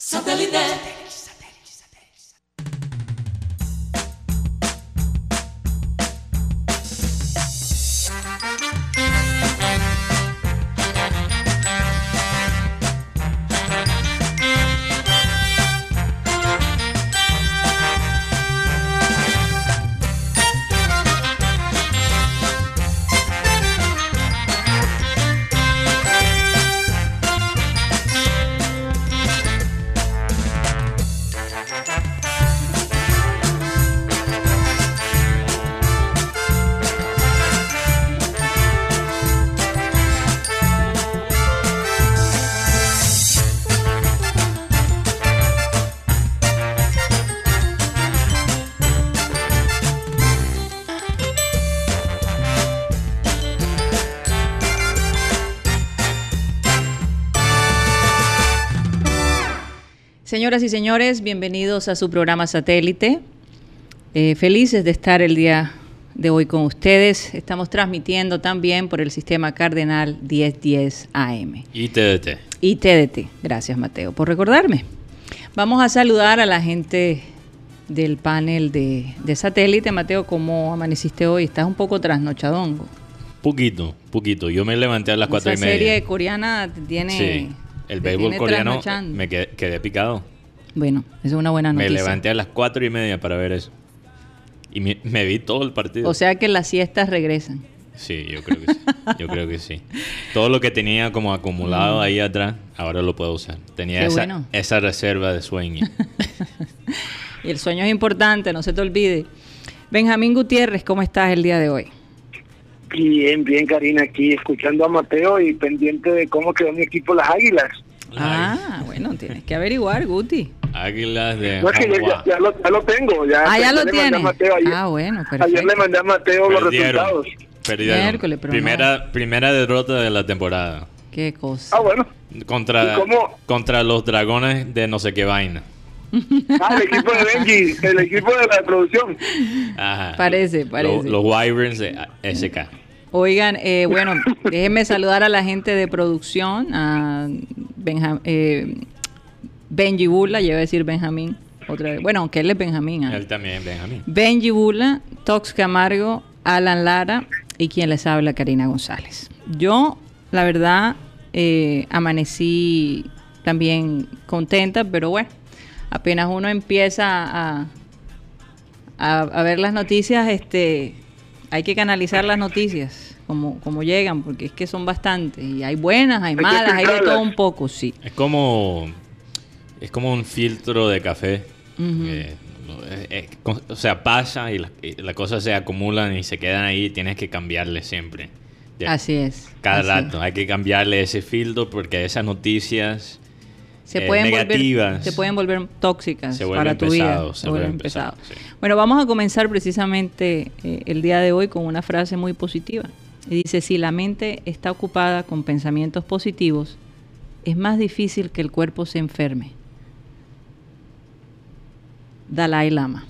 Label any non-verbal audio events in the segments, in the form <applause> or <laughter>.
Satellite. Señoras y señores, bienvenidos a su programa satélite. Eh, felices de estar el día de hoy con ustedes. Estamos transmitiendo también por el sistema Cardenal 1010 AM. Y TDT. Y TDT. Gracias, Mateo, por recordarme. Vamos a saludar a la gente del panel de, satélite. Mateo, ¿cómo amaneciste hoy? Estás un poco trasnochadongo. Poquito, poquito. Yo me levanté a las cuatro y media. La serie coreana tiene... Sí, el béisbol coreano me quedé picado. Bueno, es una buena noticia. Me levanté a las cuatro y media para ver eso. Y me, vi todo el partido. O sea que las siestas regresan. Sí, yo creo que sí. Yo creo que sí. Todo lo que tenía como acumulado mm. ahí atrás, ahora lo puedo usar. Tenía esa, esa reserva de sueño. <laughs> y el sueño es importante, no se te olvide. Benjamín Gutiérrez, ¿cómo estás el día de hoy? Bien, bien, Karina, aquí escuchando a Mateo y pendiente de cómo quedó mi equipo Las Águilas. Ah, bueno, tienes que averiguar, Guti. Águilas de. No, es que ya, lo, ya, lo, tengo. Ya, ah, ya lo tienes. Ah, bueno, perfecto. Ayer le mandé a Mateo los resultados. Perdieron. primera, primera derrota de la temporada. Qué cosa. Ah, bueno. Contra, contra los dragones de no sé qué vaina. Ah, el equipo de Benji, el equipo de la producción. Ajá. Parece, parece. Los, los Wyverns de SK. Oigan, eh, bueno, <laughs> déjenme saludar a la gente de producción, a eh, Benji Bula, yo iba a decir Benjamín, otra vez. Bueno, aunque él es Benjamín. ¿ah? Él también es Benjamín. Benji Bula, Tox Camargo, Alan Lara y quien les habla, Karina González. Yo, la verdad, eh, amanecí también contenta, pero bueno, apenas uno empieza a, a, a ver las noticias, este hay que canalizar las noticias como, como llegan, porque es que son bastantes. Y hay buenas, hay malas, hay de todo un poco, sí. Es como, es como un filtro de café. Eh, eh, o sea, pasa y, las cosas se acumulan y se quedan ahí y tienes que cambiarle siempre. así es. Cada rato hay que cambiarle ese filtro porque esas noticias se, eh, pueden volver, se pueden volver tóxicas para tu vida. Se, vuelven pesados. Bueno, vamos a comenzar precisamente el día de hoy con una frase muy positiva. Y dice, si la mente está ocupada con pensamientos positivos, es más difícil que el cuerpo se enferme. Dalai Lama.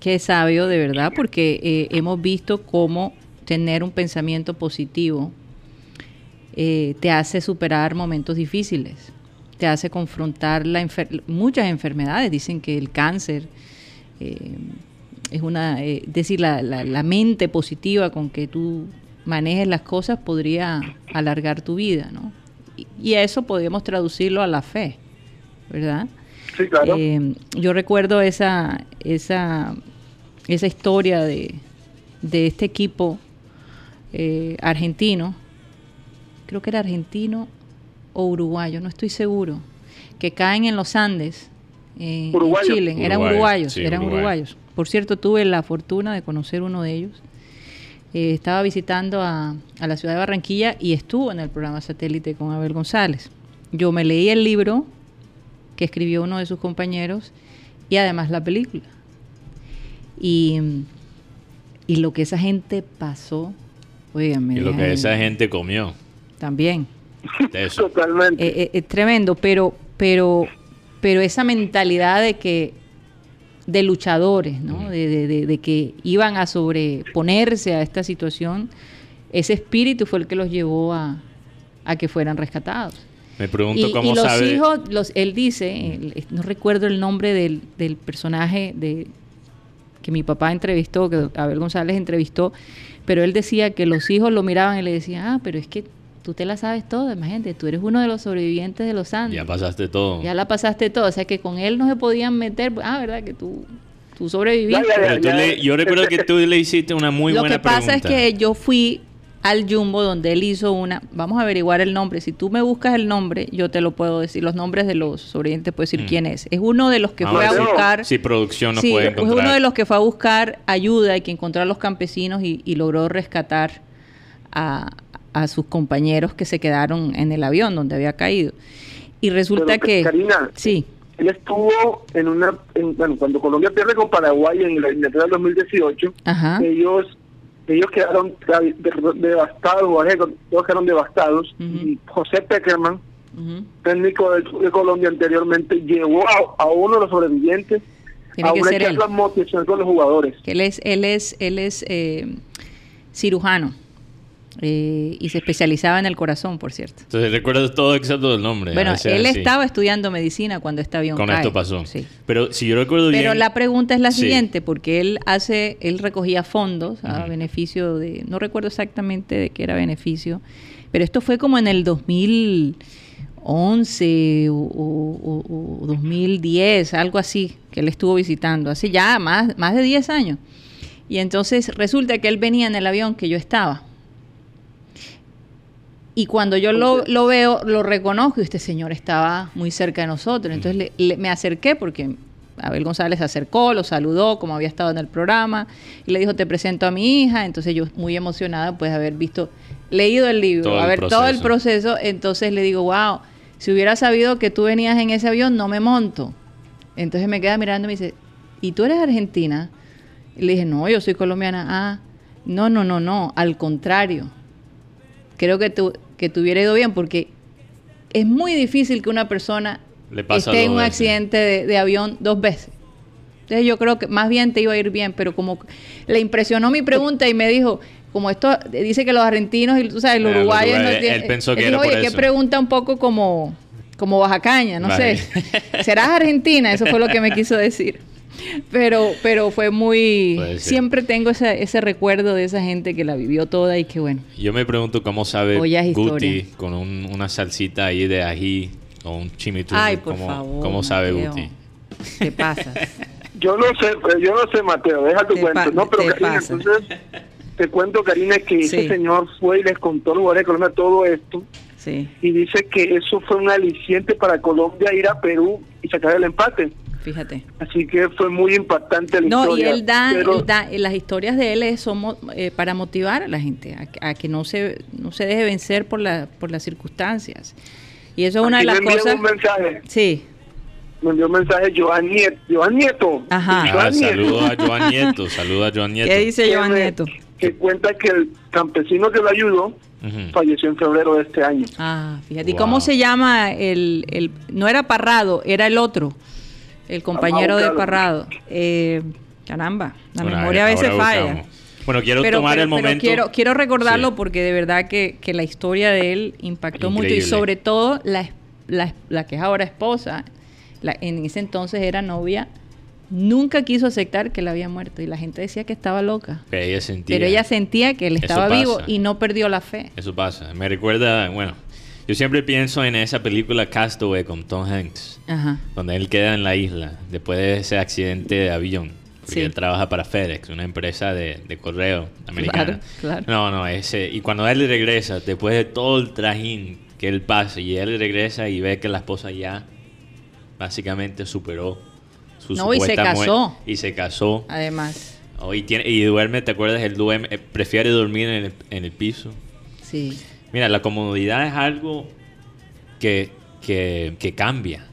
Qué sabio de verdad, porque eh, hemos visto cómo tener un pensamiento positivo te hace superar momentos difíciles te hace confrontar la muchas enfermedades. Dicen que el cáncer eh, es una, eh, decir, la, la, mente positiva con que tú manejes las cosas podría alargar tu vida, ¿no? Y, a eso podríamos traducirlo a la fe, ¿verdad? Sí, claro. Eh, yo recuerdo esa, esa, esa historia de, de este equipo argentino, creo que era argentino o uruguayos, no estoy seguro, que caen en los Andes, eh, en Chile, eran uruguayos, eran uruguayos. Por cierto, tuve la fortuna de conocer uno de ellos. Eh, estaba visitando a, la ciudad de Barranquilla y estuvo en el programa satélite con Abel González. Yo me leí el libro que escribió uno de sus compañeros y además la película. Y, y lo que esa gente pasó, oígame. Y lo que esa gente comió. También. Totalmente. Eh, eh, es tremendo, pero, pero, pero esa mentalidad de que de luchadores, ¿no? De, que iban a sobreponerse a esta situación, ese espíritu fue el que los llevó a, que fueran rescatados. Me pregunto cómo y los sabe. hijos, los, él dice, no recuerdo el nombre del, del personaje de que mi papá entrevistó, que Abel González entrevistó, pero él decía que los hijos lo miraban y le decían, ah, pero es que tú te la sabes toda, imagínate, tú eres uno de los sobrevivientes de los Andes. Ya pasaste todo. Ya la pasaste todo, o sea que con él no se podían meter, ah, ¿verdad? Que tú, tú sobreviviste. yo recuerdo que tú le hiciste una muy buena pregunta. Lo que pasa es que yo fui al Jumbo donde él hizo una, vamos a averiguar el nombre, si tú me buscas el nombre, yo te lo puedo decir, los nombres de los sobrevivientes, puedo decir mm. quién es. Es uno de los que fue a buscar... Si producción no puede encontrar. Es uno de los que fue a buscar ayuda y que encontró a los campesinos y, logró rescatar a, sus compañeros que se quedaron en el avión donde había caído. Y resulta que... sí. Él estuvo en una... bueno, cuando Colombia pierde con Paraguay en la eliminatoria del 2018, ellos ellos quedaron devastados, todos quedaron devastados. y José Peckerman, técnico de, Colombia anteriormente, llevó a, uno de los sobrevivientes a una charla motivacional con los jugadores. Él es, él es, él es eh, cirujano. Eh, y se especializaba en el corazón, por cierto. Entonces recuerdas todo excepto el nombre. Bueno, él estaba estudiando medicina cuando este avión Con esto pasó. Sí. Pero si yo recuerdo bien... Pero la pregunta es la siguiente, porque él hace, él recogía fondos a beneficio de, no recuerdo exactamente de qué era beneficio, pero esto fue como en el 2011 o, 2010, algo así, que él estuvo visitando, hace ya más, más de 10 años. Y entonces resulta que él venía en el avión que yo estaba y cuando yo lo, lo, veo, lo reconozco y este señor estaba muy cerca de nosotros. Entonces le, me acerqué porque Abel González se acercó, lo saludó como había estado en el programa y le dijo, te presento a mi hija. Entonces yo muy emocionada pues haber visto, leído el libro, haber todo el proceso. Entonces le digo, wow, si hubiera sabido que tú venías en ese avión, no me monto. Entonces me queda mirando y me dice, ¿y tú eres argentina? Y le dije, no, yo soy colombiana. Ah, no, no, no, no, al contrario. Creo que tú, que te hubiera ido bien, porque es muy difícil que una persona esté en un accidente de, avión dos veces. Entonces yo creo que más bien te iba a ir bien, pero como le impresionó mi pregunta y me dijo, como esto dice que los argentinos y tú sabes, los uruguayos no tienen... Él pensó que era Oye, qué pregunta un poco como, como bajacaña, no sé. ¿Serás argentina? Eso fue lo que me quiso decir <laughs> pero, pero fue muy... Siempre tengo ese, ese recuerdo de esa gente que la vivió toda y que bueno. Yo me pregunto cómo sabe Guti con una salsita ahí de ají o un chimichurri. Ay, por ¿Cómo, favor, ¿Cómo sabe Guti? ¿Qué pasa? <laughs> yo no sé, yo no sé, Mateo, deja tu cuento. No, pero Karina, entonces te cuento, Karina, que ese señor fue y les contó a los de Colombia todo esto. Sí. Y dice que eso fue un aliciente para Colombia ir a Perú y sacar el empate. Fíjate. Así que fue muy impactante la no, historia. No, y él da, las historias de él son eh, para motivar a la gente, a, que no se, no se deje vencer por, la, por las circunstancias. Y eso es una de las cosas... un mensaje. Sí. Me envió un mensaje Joan Nieto. Joan Nieto. Ajá. Ah, <laughs> a Joan Nieto. Saludos a Joan Nieto. ¿Qué dice Joan Nieto? Que cuenta que el campesino que lo ayudó falleció en febrero de este año. Ah, fíjate. ¿Y cómo se llama el, el... No era Parrado, era el otro el compañero de Parrado. Eh, caramba, la memoria a veces falla. Bueno, quiero tomar el momento. quiero, quiero recordarlo porque de verdad que, la historia de él impactó mucho y sobre todo la, la, que es ahora esposa, en ese entonces era novia, nunca quiso aceptar que él había muerto y la gente decía que estaba loca. Pero ella sentía, pero ella sentía que él estaba vivo y no perdió la fe. Eso pasa. Me recuerda, bueno, yo siempre pienso en esa película Castaway con Tom Hanks, donde él queda en la isla después de ese accidente de avión. Porque él trabaja para FedEx, una empresa de, correo americana. Claro, No, no, ese. Y cuando él regresa, después de todo el trajín que él pasa, y él regresa y ve que la esposa ya básicamente superó su No, y se casó. Y se casó. Además. Oh, y, tiene, y duerme, ¿te acuerdas? Él duerme, eh, prefiere dormir en el, en el piso. Sí. Mira, la comodidad es algo que, cambia.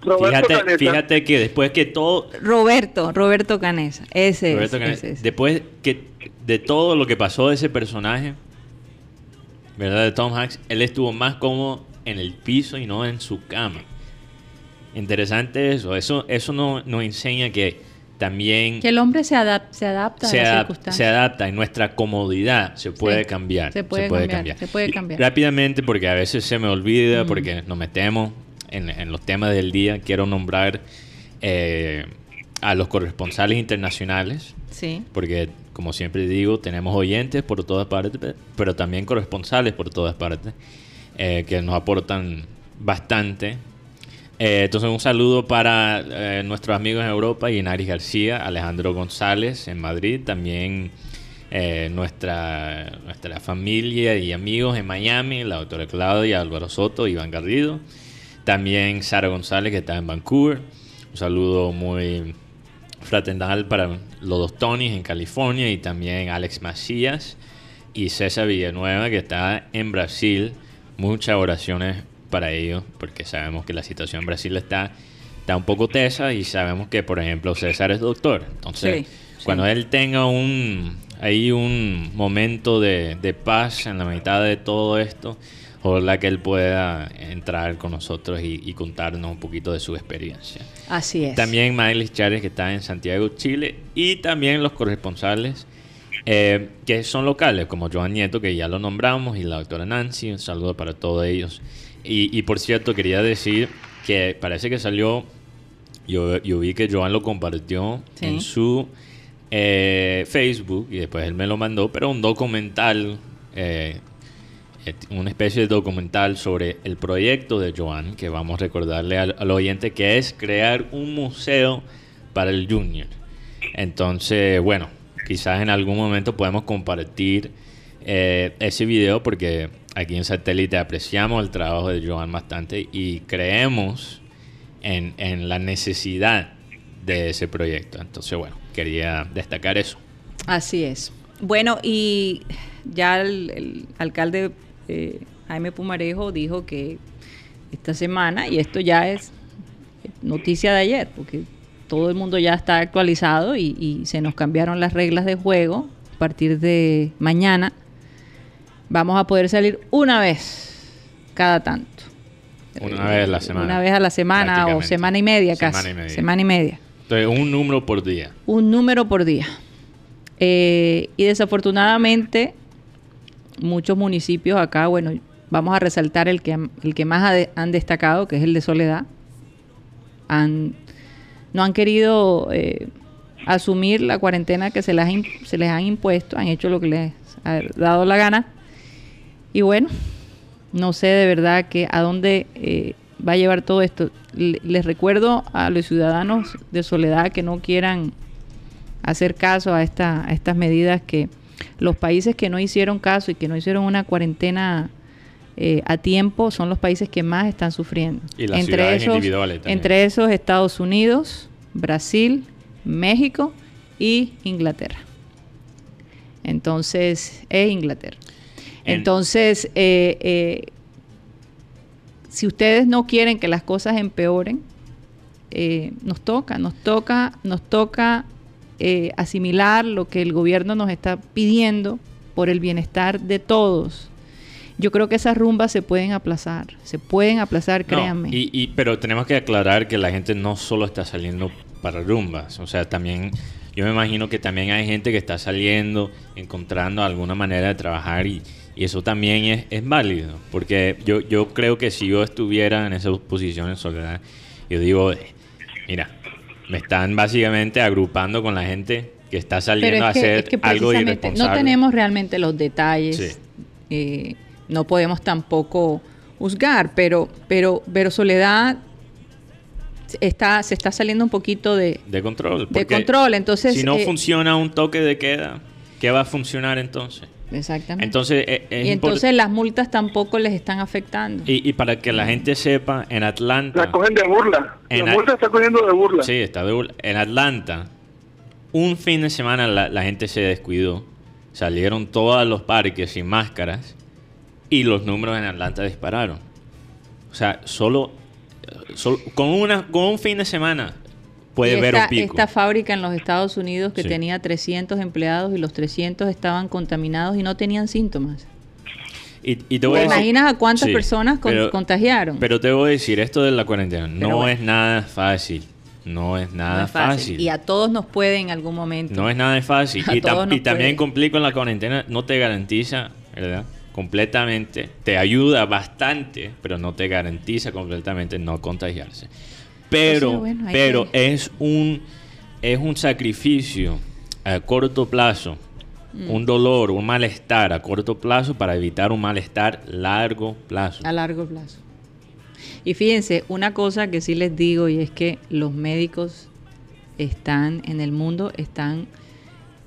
fíjate, fíjate que después que todo... Roberto, Roberto Canesa, ese, Roberto Después que de todo lo que pasó de ese personaje, ¿verdad? De Tom Hanks, él estuvo más cómodo en el piso y no en su cama. Interesante eso. Eso, eso nos enseña que también... Que el hombre se, adapta, se adapta a las circunstancias. Se adapta, en nuestra comodidad se puede cambiar. Se puede, cambiar, Se puede cambiar. rápidamente, porque a veces se me olvida, porque nos metemos en, los temas del día, quiero nombrar eh, a los corresponsales internacionales. Sí. Porque, como siempre digo, tenemos oyentes por todas partes, pero también corresponsales por todas partes, eh, que nos aportan bastante eh, entonces un saludo para eh, nuestros amigos en Europa, Inaris García, Alejandro González en Madrid, también eh, nuestra, nuestra familia y amigos en Miami, la doctora Claudia, Álvaro Soto, Iván Garrido, también Sara González que está en Vancouver, un saludo muy fraternal para los dos Tonys en California y también Alex Macías y César Villanueva que está en Brasil. Muchas oraciones para ellos, porque sabemos que la situación en Brasil está, está un poco tesa y sabemos que, por ejemplo, César es doctor. Entonces, cuando él tenga un ahí un momento de, paz en la mitad de todo esto, ojalá que él pueda entrar con nosotros y, contarnos un poquito de su experiencia. Así es. También Miley Chávez, que está en Santiago, Chile, y también los corresponsales. Eh, que son locales, como Joan Nieto, que ya lo nombramos, y la doctora Nancy, un saludo para todos ellos. Y, por cierto, quería decir que parece que salió, yo, yo vi que Joan lo compartió en su eh, Facebook y después él me lo mandó, pero un documental, eh, una especie de documental sobre el proyecto de Joan, que vamos a recordarle al, oyente, que es crear un museo para el Junior. Entonces, bueno, quizás en algún momento podemos compartir eh, ese video porque aquí en Satélite apreciamos el trabajo de Joan bastante y creemos en, la necesidad de ese proyecto. Entonces, bueno, quería destacar eso. Así es. Bueno, y ya el, alcalde eh, Jaime Pumarejo dijo que esta semana, y esto ya es noticia de ayer, porque todo el mundo ya está actualizado y se nos cambiaron las reglas de juego a partir de mañana vamos a poder salir una vez cada tanto. Una vez a la semana. Una vez a la semana o semana y media casi. Semana y media. Semana y media. Entonces, un número por día. Un número por día. Eh, y desafortunadamente, muchos municipios acá, bueno, vamos a resaltar el que, el que más han destacado, que es el de Soledad. Han, no han querido eh, asumir la cuarentena que se les, se les han impuesto, han hecho lo que les ha dado la gana y bueno, no sé de verdad que a dónde eh, va a llevar todo esto. les recuerdo a los ciudadanos de Soledad que no quieran hacer caso a, esta, a estas medidas que los países que no hicieron caso y que no hicieron una cuarentena eh, a tiempo son los países que más están sufriendo. Y las entre esos, Entre esos Estados Unidos, Brasil, México y Inglaterra. Entonces, es Inglaterra. Entonces, eh, eh, si ustedes no quieren que las cosas empeoren, eh, nos toca, nos toca, nos toca asimilar lo que el gobierno nos está pidiendo por el bienestar de todos. Yo creo que esas rumbas se pueden aplazar, se pueden aplazar, créanme. Y, pero tenemos que aclarar que la gente no solo está saliendo para rumbas, o sea, también yo me imagino que también hay gente que está saliendo, encontrando alguna manera de trabajar y, y eso también es, es válido, porque yo, yo creo que si yo estuviera en esa posición en soledad, yo digo, mira, me están básicamente agrupando con la gente que está saliendo a hacer algo irresponsable. No tenemos realmente los detalles, eh, no podemos tampoco juzgar, pero, pero, pero Soledad está, se está saliendo un poquito de, de control. De control, entonces... Si no eh, funciona un toque de queda, ¿qué va a funcionar entonces? Exactamente. Entonces, eh, y entonces las multas tampoco les están afectando. Y, para que la gente sepa, en Atlanta... La cogen de burla. la multa está cogiendo de burla. Sí, está de burla. En Atlanta, un fin de semana la, gente se descuidó. Salieron todos los parques sin máscaras y los números en Atlanta dispararon. O sea, solo, con, una, con un fin de semana puede ver un pico. Esta fábrica en los Estados Unidos que tenía 300 empleados y los 300 estaban contaminados y no tenían síntomas. Y, te, voy imaginas a cuántas personas contagiaron? Pero te voy a decir, esto de la cuarentena no es nada fácil. no es nada fácil. Y a todos nos puede en algún momento. No es nada fácil. <laughs> y, y también cumplir con la cuarentena no te garantiza, ¿verdad? Completamente. Te ayuda bastante, pero no te garantiza completamente no contagiarse. Pero, pero es un es un sacrificio a corto plazo, mm. un dolor, un malestar a corto plazo para evitar un malestar largo plazo. A largo plazo. Y fíjense, una cosa que sí les digo y es que los médicos están en el mundo, están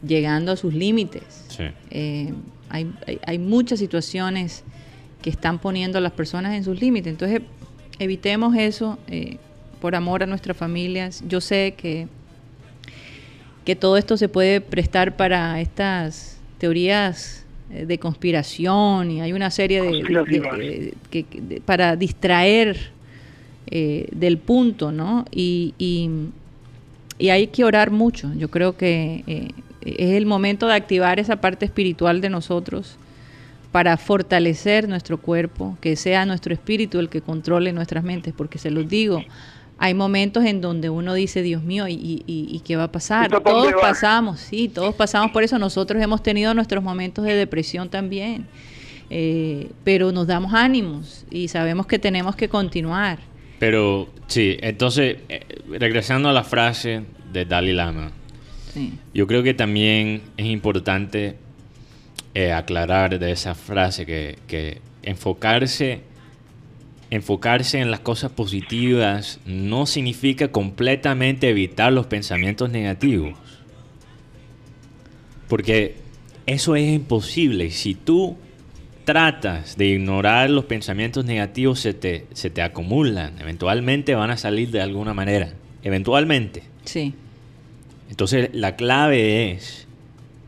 llegando a sus límites. Eh, hay, muchas situaciones que están poniendo a las personas en sus límites. Entonces, evitemos eso eh, por amor a nuestras familias. Yo sé que, que todo esto se puede prestar para estas teorías eh, de conspiración y hay una serie de, que, para distraer eh, del punto, ¿no? Y, y, hay que orar mucho. Yo creo que eh, es el momento de activar esa parte espiritual de nosotros para fortalecer nuestro cuerpo, que sea nuestro espíritu el que controle nuestras mentes, porque se los digo, hay momentos en donde uno dice, Dios mío, ¿y, y, qué va a pasar? Todos pasamos, sí, todos pasamos por eso. Nosotros hemos tenido nuestros momentos de depresión también, eh, pero nos damos ánimos y sabemos que tenemos que continuar. Pero sí, entonces, eh, regresando a la frase de Dalai Lama, yo creo que también es importante eh, aclarar de esa frase que, que enfocarse enfocarse en las cosas positivas no significa completamente evitar los pensamientos negativos. Porque eso es imposible. Si tú tratas de ignorar los pensamientos negativos, se te, se te acumulan. Eventualmente van a salir de alguna manera. Eventualmente. Sí. Entonces la clave es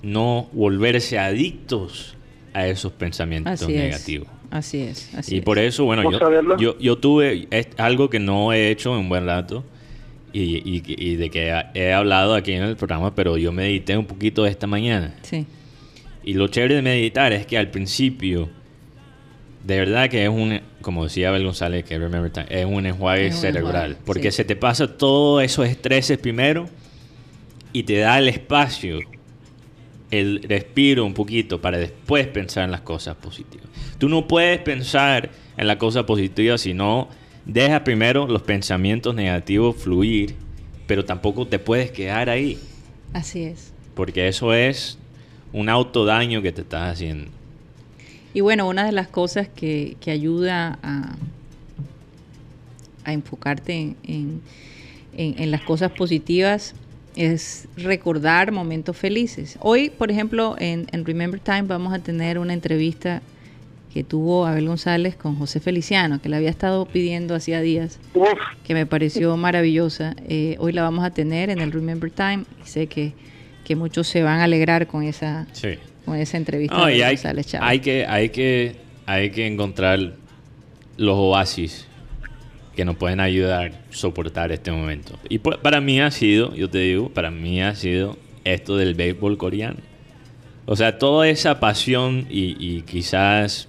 no volverse adictos a esos pensamientos negativos. Así es. y por eso, bueno, yo, yo, tuve algo que no he hecho en un buen rato y, y, de que he hablado aquí en el programa, pero yo medité un poquito esta mañana. Sí. Y lo chévere de meditar es que al principio, de verdad que es un, como decía Abel González, que remember es un enjuague cerebral. porque se te pasa todos esos estreses primero y te da el espacio el respiro un poquito para después pensar en las cosas positivas. Tú no puedes pensar en la cosa positiva si no dejas primero los pensamientos negativos fluir, pero tampoco te puedes quedar ahí. Así es. Porque eso es un autodaño que te estás haciendo. Y bueno, una de las cosas que, ayuda a, a enfocarte en, en las cosas positivas es recordar momentos felices. Hoy, por ejemplo, en, Remember Time vamos a tener una entrevista que tuvo Abel González con José Feliciano, que le había estado pidiendo hacía días, que me pareció maravillosa. Eh, hoy la vamos a tener en el Remember Time y sé que, que muchos se van a alegrar con esa, con esa entrevista. hay, hay, que, hay, que, hay que encontrar los oasis que nos pueden ayudar a soportar este momento. Y para mí ha sido, yo te digo, para mí ha sido esto del béisbol coreano. O sea, toda esa pasión y, quizás...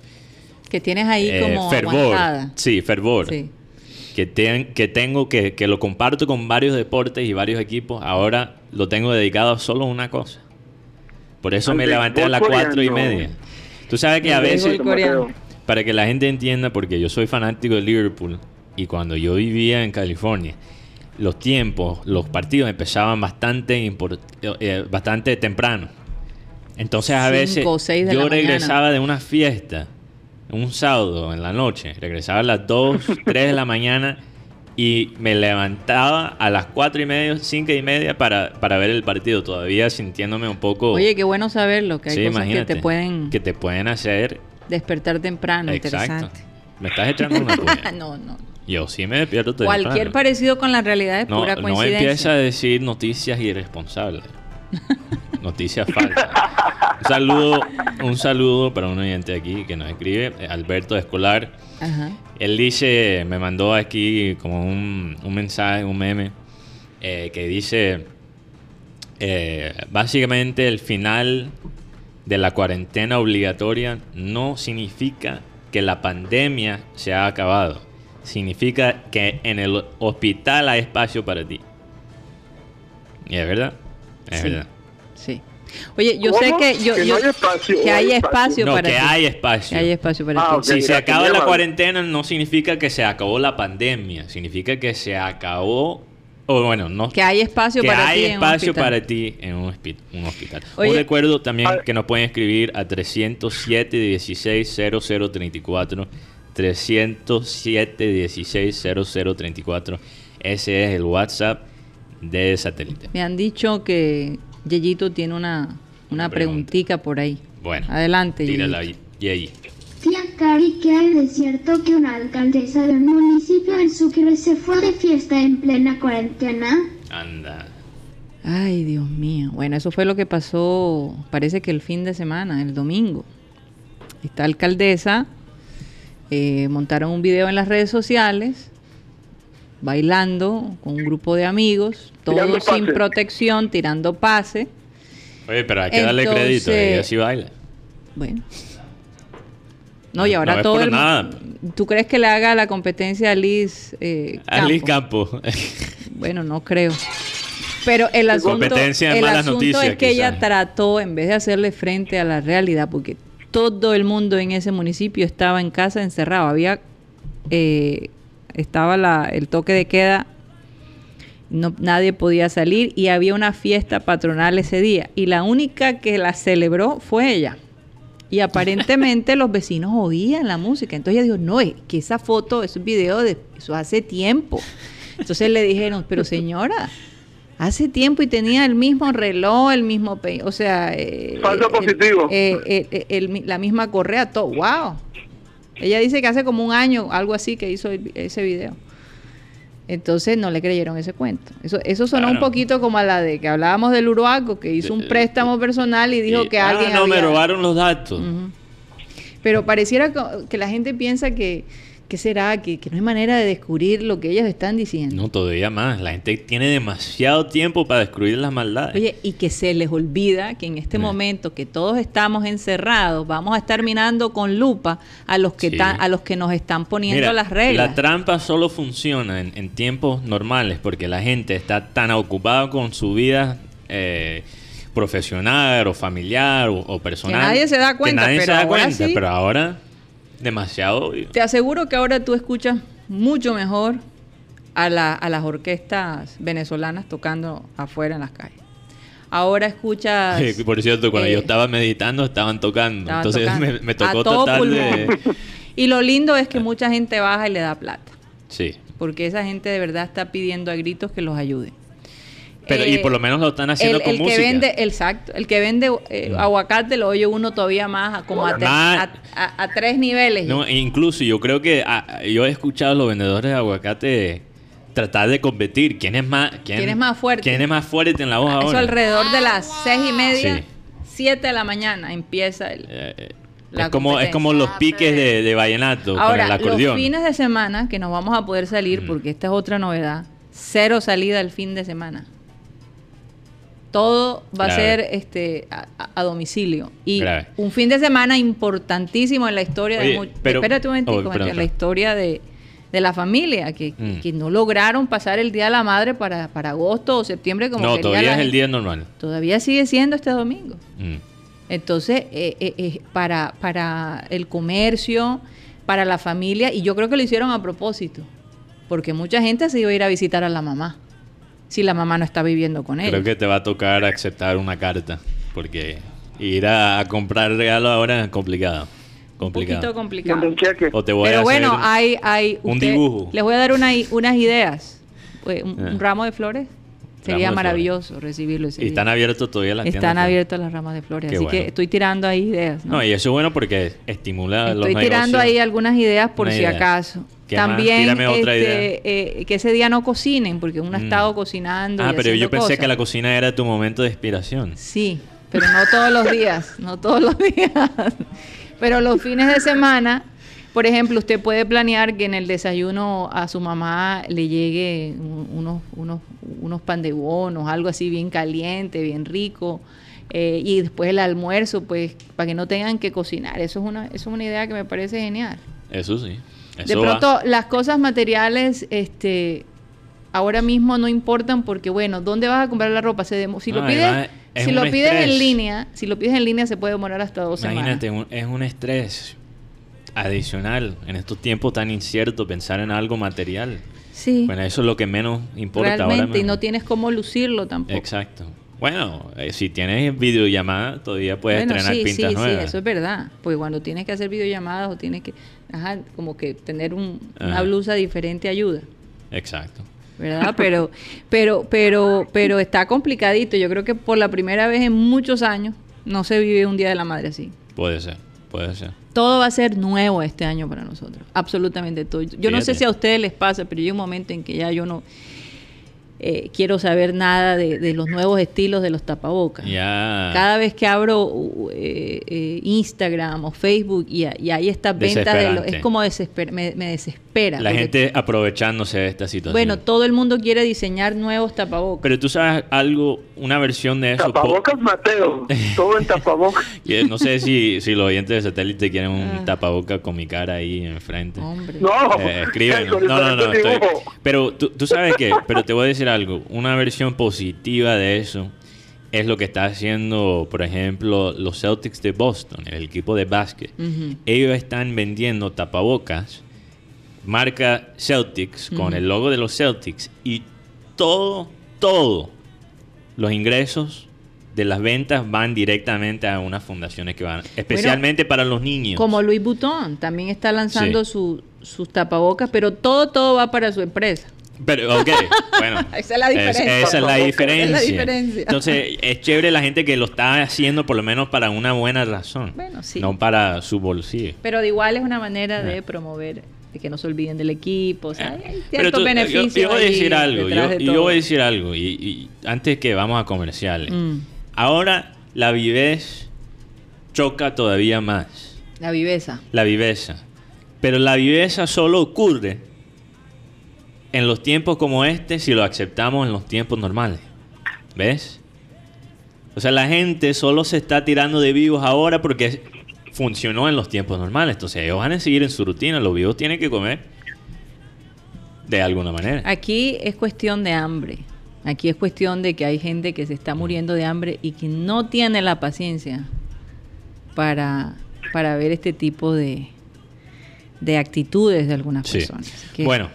Que tienes ahí eh, como fervor. Sí, fervor. Que, que tengo, que, que lo comparto con varios deportes y varios equipos. Ahora lo tengo dedicado solo a una cosa. Por eso me levanté a las cuatro y media. Tú sabes que a veces, para que la gente entienda, porque yo soy fanático de Liverpool, y cuando yo vivía en California, los tiempos, los partidos empezaban bastante, eh, bastante temprano. Entonces a veces yo regresaba de una fiesta, un sábado en la noche, regresaba a las 2, 3 <laughs> de la mañana y me levantaba a las 4 y media, 5 y media para, para ver el partido, todavía sintiéndome un poco... Oye, qué bueno saberlo, que hay cosas que te pueden... Que te pueden hacer... Despertar temprano, Exacto. Me estás echando una <laughs> no, no. Yo sí me despierto Cualquier parecido con la realidad es pura coincidencia. No empieza a decir noticias irresponsables. <laughs> noticias falsas. Un saludo, un saludo para un oyente aquí que nos escribe, Alberto Escolar. Él dice, me mandó aquí como un, mensaje, un meme, eh, que dice, eh, básicamente el final de la cuarentena obligatoria no significa que la pandemia se ha acabado significa que en el hospital hay espacio para ti. Y es verdad, es verdad. Sí. Oye, yo sé que yo, que, hay espacio, que hay espacio, no, que hay espacio. Que hay espacio para ah, Si se acaba la cuarentena no significa que se acabó la pandemia, significa que se acabó o bueno, no. Que hay espacio para hay ti. espacio para ti en un, hospital. Un recuerdo también que nos pueden escribir a 307 16 0034. 307 16 0034. Ese es el WhatsApp de satélite. Me han dicho que Yeyito tiene una, una, preguntita por ahí. Bueno. Adelante, Tírala, Yeyi. Tía Cari, que hay de cierto que una alcaldesa de un municipio en Sucre se fue de fiesta en plena cuarentena? Anda. Ay, Dios mío. Bueno, eso fue lo que pasó, parece que el fin de semana, el domingo. Esta alcaldesa eh, montaron un video en las redes sociales, bailando con un grupo de amigos, todos sin protección, tirando pase. Oye, pero hay que darle crédito, ella sí baila. Bueno. No, y ahora todo el ¿Tú crees que le haga la competencia a Liz eh, A Liz Campo. bueno, no creo. Pero el asunto, el asunto es que ella trató, en vez de hacerle frente a la realidad, porque todo el mundo en ese municipio estaba en casa encerrado, había eh, estaba la, el toque de queda, no, nadie podía salir y había una fiesta patronal ese día. Y la única que la celebró fue ella. Y aparentemente <laughs> los vecinos oían la música. Entonces ella dijo, no, es que esa foto, es un video de eso hace tiempo. Entonces le dijeron, pero señora, hace tiempo y tenía el mismo reloj, el mismo, o sea, eh, positivo. Eh, eh, la misma correa, todo, wow. Ella dice que hace como un año, algo así, que hizo ese video. Entonces no le creyeron ese cuento. Eso, eso sonó un poquito como a la de que hablábamos del Uruaco, que hizo un préstamo personal y dijo que ah, alguien. no, me robaron los datos. Pero pareciera que la gente piensa que, ¿Qué será? Que, no hay manera de descubrir lo que ellos están diciendo. No, todavía más. La gente tiene demasiado tiempo para descubrir las maldades. Oye, y que se les olvida que en este momento que todos estamos encerrados, vamos a estar mirando con lupa a los que, a los que nos están poniendo las reglas. La trampa solo funciona en, tiempos normales porque la gente está tan ocupada con su vida. Eh, profesional o familiar o, personal. Que nadie se da cuenta, pero se da cuenta, pero ahora demasiado Te aseguro que ahora tú escuchas mucho mejor a, las orquestas venezolanas tocando afuera en las calles. Ahora escuchas... <laughs> Por cierto, cuando yo eh, estaba meditando, estaban tocando. Entonces Me, tocó total de... <laughs> Y lo lindo es que mucha gente baja y le da plata. Sí. Porque esa gente de verdad está pidiendo a gritos que los ayude. Pero, y por lo menos lo están haciendo el, con el que Vende, exacto. El que vende eh, aguacate lo oye uno todavía más, como a, a, tres niveles. No, e incluso yo creo que yo he escuchado a los vendedores de aguacate tratar de competir. ¿Quién es más, quién, es más fuerte? ¿Quién es más fuerte en la hoja Eso alrededor de las seis y media, siete de la mañana empieza el... Eh, eh, es como, es como los piques de, de vallenato Ahora, con el acordeón. los fines de semana que nos vamos a poder salir, mm. porque esta es otra novedad, cero salida el fin de semana todo va a ser este a, domicilio. Y un fin de semana importantísimo en la historia de... espérate un momento, oh, en la historia de, la familia, mm. que, no lograron pasar el Día de la Madre para, para agosto o septiembre como No, todavía es el día normal. Todavía sigue siendo este domingo. Mm. Entonces, eh, eh, eh, para, para el comercio, para la familia, y yo creo que lo hicieron a propósito, porque mucha gente se iba a ir a visitar a la mamá si la mamá no está viviendo con él. Creo que te va a tocar aceptar una carta, porque ir a, comprar regalo ahora es complicado. Complicado. Un poquito complicado. O te voy Pero a bueno, hay, hay un dibujo. Les voy a dar unas ideas. Un, ah. ramo de flores. Sería maravilloso recibirlo ese Y están abiertos todavía las Están abiertas las ramas de flores. así que estoy tirando ahí ideas. ¿no? y eso es bueno porque estimula estoy Estoy tirando ahí algunas ideas por si acaso. También este, eh, que ese día no cocinen, porque uno ha mm. estado cocinando. Ah, pero yo pensé que la cocina era tu momento de inspiración. Sí, pero no todos los días, no todos los <laughs> días. Pero los fines de semana, por ejemplo, usted puede planear que en el desayuno a su mamá le llegue unos, unos, unos pan de bonos, algo así bien caliente, bien rico. Eh, y después el almuerzo, pues, para que no tengan que cocinar. Eso es una, eso es una idea que me parece genial. Eso sí de pronto las cosas materiales, este, ahora mismo no importan porque, bueno, ¿dónde vas a comprar la ropa? Se si lo pides, si lo pides en línea, si lo pides en línea se puede demorar hasta dos Imagínate, semanas. Imagínate, es un estrés adicional en estos tiempos tan inciertos pensar en algo material. Sí. Bueno, eso es lo que menos importa Realmente, y no tienes cómo lucirlo tampoco. Exacto. Bueno, eh, si tienes videollamada, todavía puedes bueno, estrenar sí, pintas sí, nuevas. Sí, eso es verdad. Porque cuando tienes que hacer videollamadas o tienes que, ajá, como que tener una blusa diferente ayuda. Exacto. ¿Verdad? Pero, pero, pero, pero está complicadito. Yo creo que por la primera vez en muchos años no se vive un Día de la Madre así. Puede ser, puede ser todo va a ser nuevo este año para nosotros, absolutamente todo. Yo no sé si a ustedes les pasa, pero hay un momento en que ya yo no eh, quiero saber nada de, los nuevos estilos de los tapabocas. Cada vez que abro eh, eh, Instagram o Facebook y, hay estas ventas, de es como desesper, me, desespera. La gente aprovechándose de esta situación. Bueno, todo el mundo quiere diseñar nuevos tapabocas. Pero tú sabes algo, una versión de eso. Tapabocas, Mateo. <laughs> todo en tapabocas. no sé si, si los oyentes de satélite quieren un ah. tapaboca con mi cara ahí enfrente. Hombre. No, escriben. <laughs> No, no, no. pero tú, tú sabes que, pero te voy a decir algo, una versión positiva de eso es lo que está haciendo, por ejemplo, los Celtics de Boston, el equipo de básquet. Ellos están vendiendo tapabocas, marca Celtics, con el logo de los Celtics, y todo, todo, los ingresos de las ventas van directamente a unas fundaciones que van, especialmente para los niños. Como Louis Vuitton, también está lanzando sus tapabocas, pero todo, todo va para su empresa. Pero, ok, <laughs> bueno. esa es la diferencia. esa es la diferencia. Entonces, es chévere la gente que lo está haciendo por lo menos para una buena razón. Bueno, sí. No para su bolsillo. Pero de igual es una manera de promover de que no se olviden del equipo. O sea, hay ciertos beneficios. Yo, voy a decir algo. Yo, voy a decir algo. Y, antes que vamos a comerciales. Mm. Ahora la vivez choca todavía más. La viveza. La viveza. Pero la viveza solo ocurre en los tiempos como este si lo aceptamos en los tiempos normales. ¿Ves? O sea, la gente solo se está tirando de vivos ahora porque funcionó en los tiempos normales. Entonces ellos van a seguir en su rutina. Los vivos tienen que comer de alguna manera. Aquí es cuestión de hambre. Aquí es cuestión de que hay gente que se está muriendo de hambre y que no tiene la paciencia para, para ver este tipo de, de actitudes de algunas personas. bueno,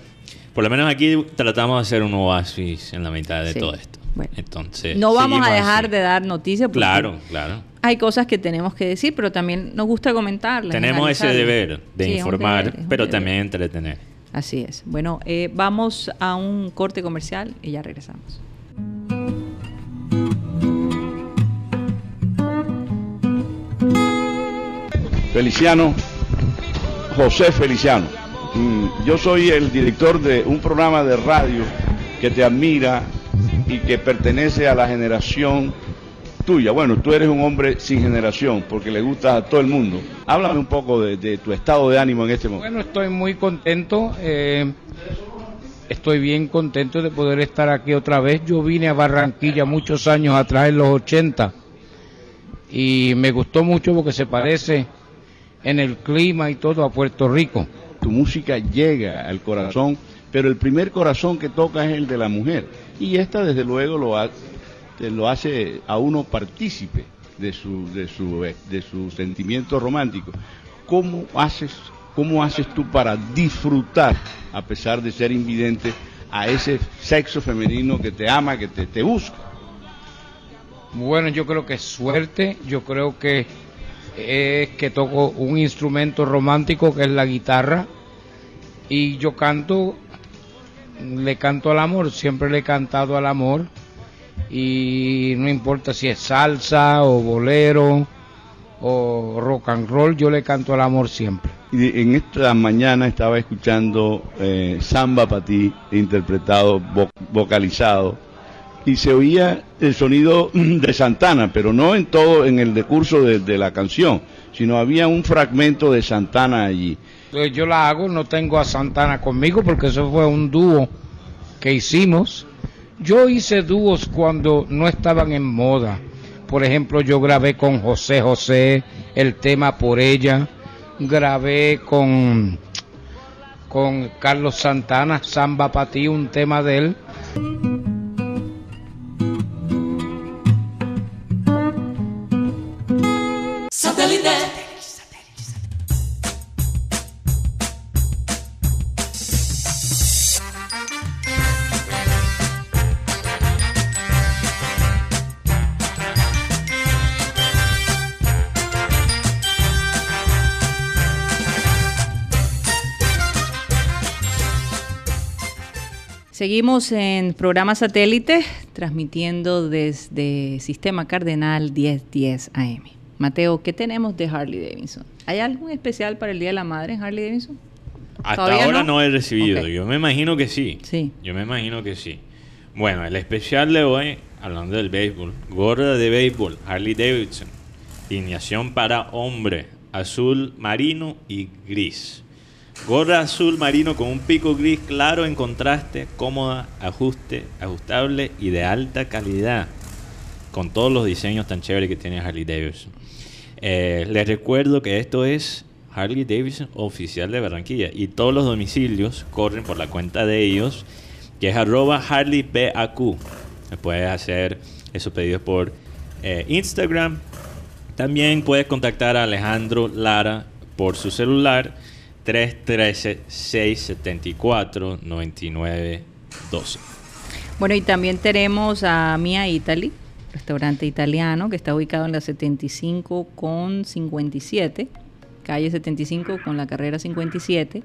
por lo menos aquí tratamos de hacer un oasis en la mitad de todo esto. Entonces, no vamos a dejar de dar noticias. Claro, claro. Hay cosas que tenemos que decir, pero también nos gusta comentarlas. Tenemos ese deber de informar, pero también entretener. Así es. Bueno, eh, vamos a un corte comercial y ya regresamos. Feliciano, José Feliciano yo soy el director de un programa de radio que te admira y que pertenece a la generación tuya. Bueno, tú eres un hombre sin generación porque le gusta a todo el mundo. Háblame un poco de, tu estado de ánimo en este momento. Bueno, estoy muy contento. Eh, estoy bien contento de poder estar aquí otra vez. Yo vine a Barranquilla muchos años atrás, en los 80, y me gustó mucho porque se parece en el clima y todo a Puerto Rico tu música llega al corazón, pero el primer corazón que toca es el de la mujer. Y esta desde luego lo, lo hace a uno partícipe de su, de su, de su sentimiento romántico. ¿Cómo haces, ¿Cómo haces tú para disfrutar, a pesar de ser invidente, a ese sexo femenino que te ama, que te, te busca? Bueno, yo creo que es suerte, yo creo que es que toco un instrumento romántico que es la guitarra y yo canto, le canto al amor, siempre le he cantado al amor y no importa si es salsa o bolero o rock and roll, yo le canto al amor siempre. Y en esta mañana estaba escuchando eh, Samba para ti, interpretado, vocalizado y se oía el sonido <clears throat> de Santana, pero no en todo, en el decurso de, la canción, sino había un fragmento de Santana allí. Yo la hago, no tengo a Santana conmigo porque eso fue un dúo que hicimos. Yo hice dúos cuando no estaban en moda. Por ejemplo, yo grabé con José José el tema Por ella, grabé con con Carlos Santana, Samba para ti, un tema de él Seguimos en programa satélite, transmitiendo desde Sistema Cardenal 1010 AM. Mateo, ¿qué tenemos de Harley Davidson? ¿Hay algo especial para el Día de la Madre en Harley Davidson? Hasta ahora no? he recibido. Yo me imagino que sí. Sí. Yo me imagino que sí. Bueno, el especial de hoy, hablando del béisbol, gorra de béisbol, Harley Davidson, lineación para hombre, azul marino y gris. Gorra azul marino con un pico gris claro en contraste, cómoda, ajuste, ajustable y de alta calidad. Con todos los diseños tan chéveres que tiene Harley Davidson. Eh, les recuerdo que esto es Harley Davidson oficial de Barranquilla y todos los domicilios corren por la cuenta de ellos que es arroba HarleyBAQ. Puedes hacer esos pedidos por eh, Instagram. También puedes contactar a Alejandro Lara por su celular 313-674-9912. Bueno, y también tenemos a Mia Italy, restaurante italiano que está ubicado en la 75 con 57, calle 75 con la carrera 57.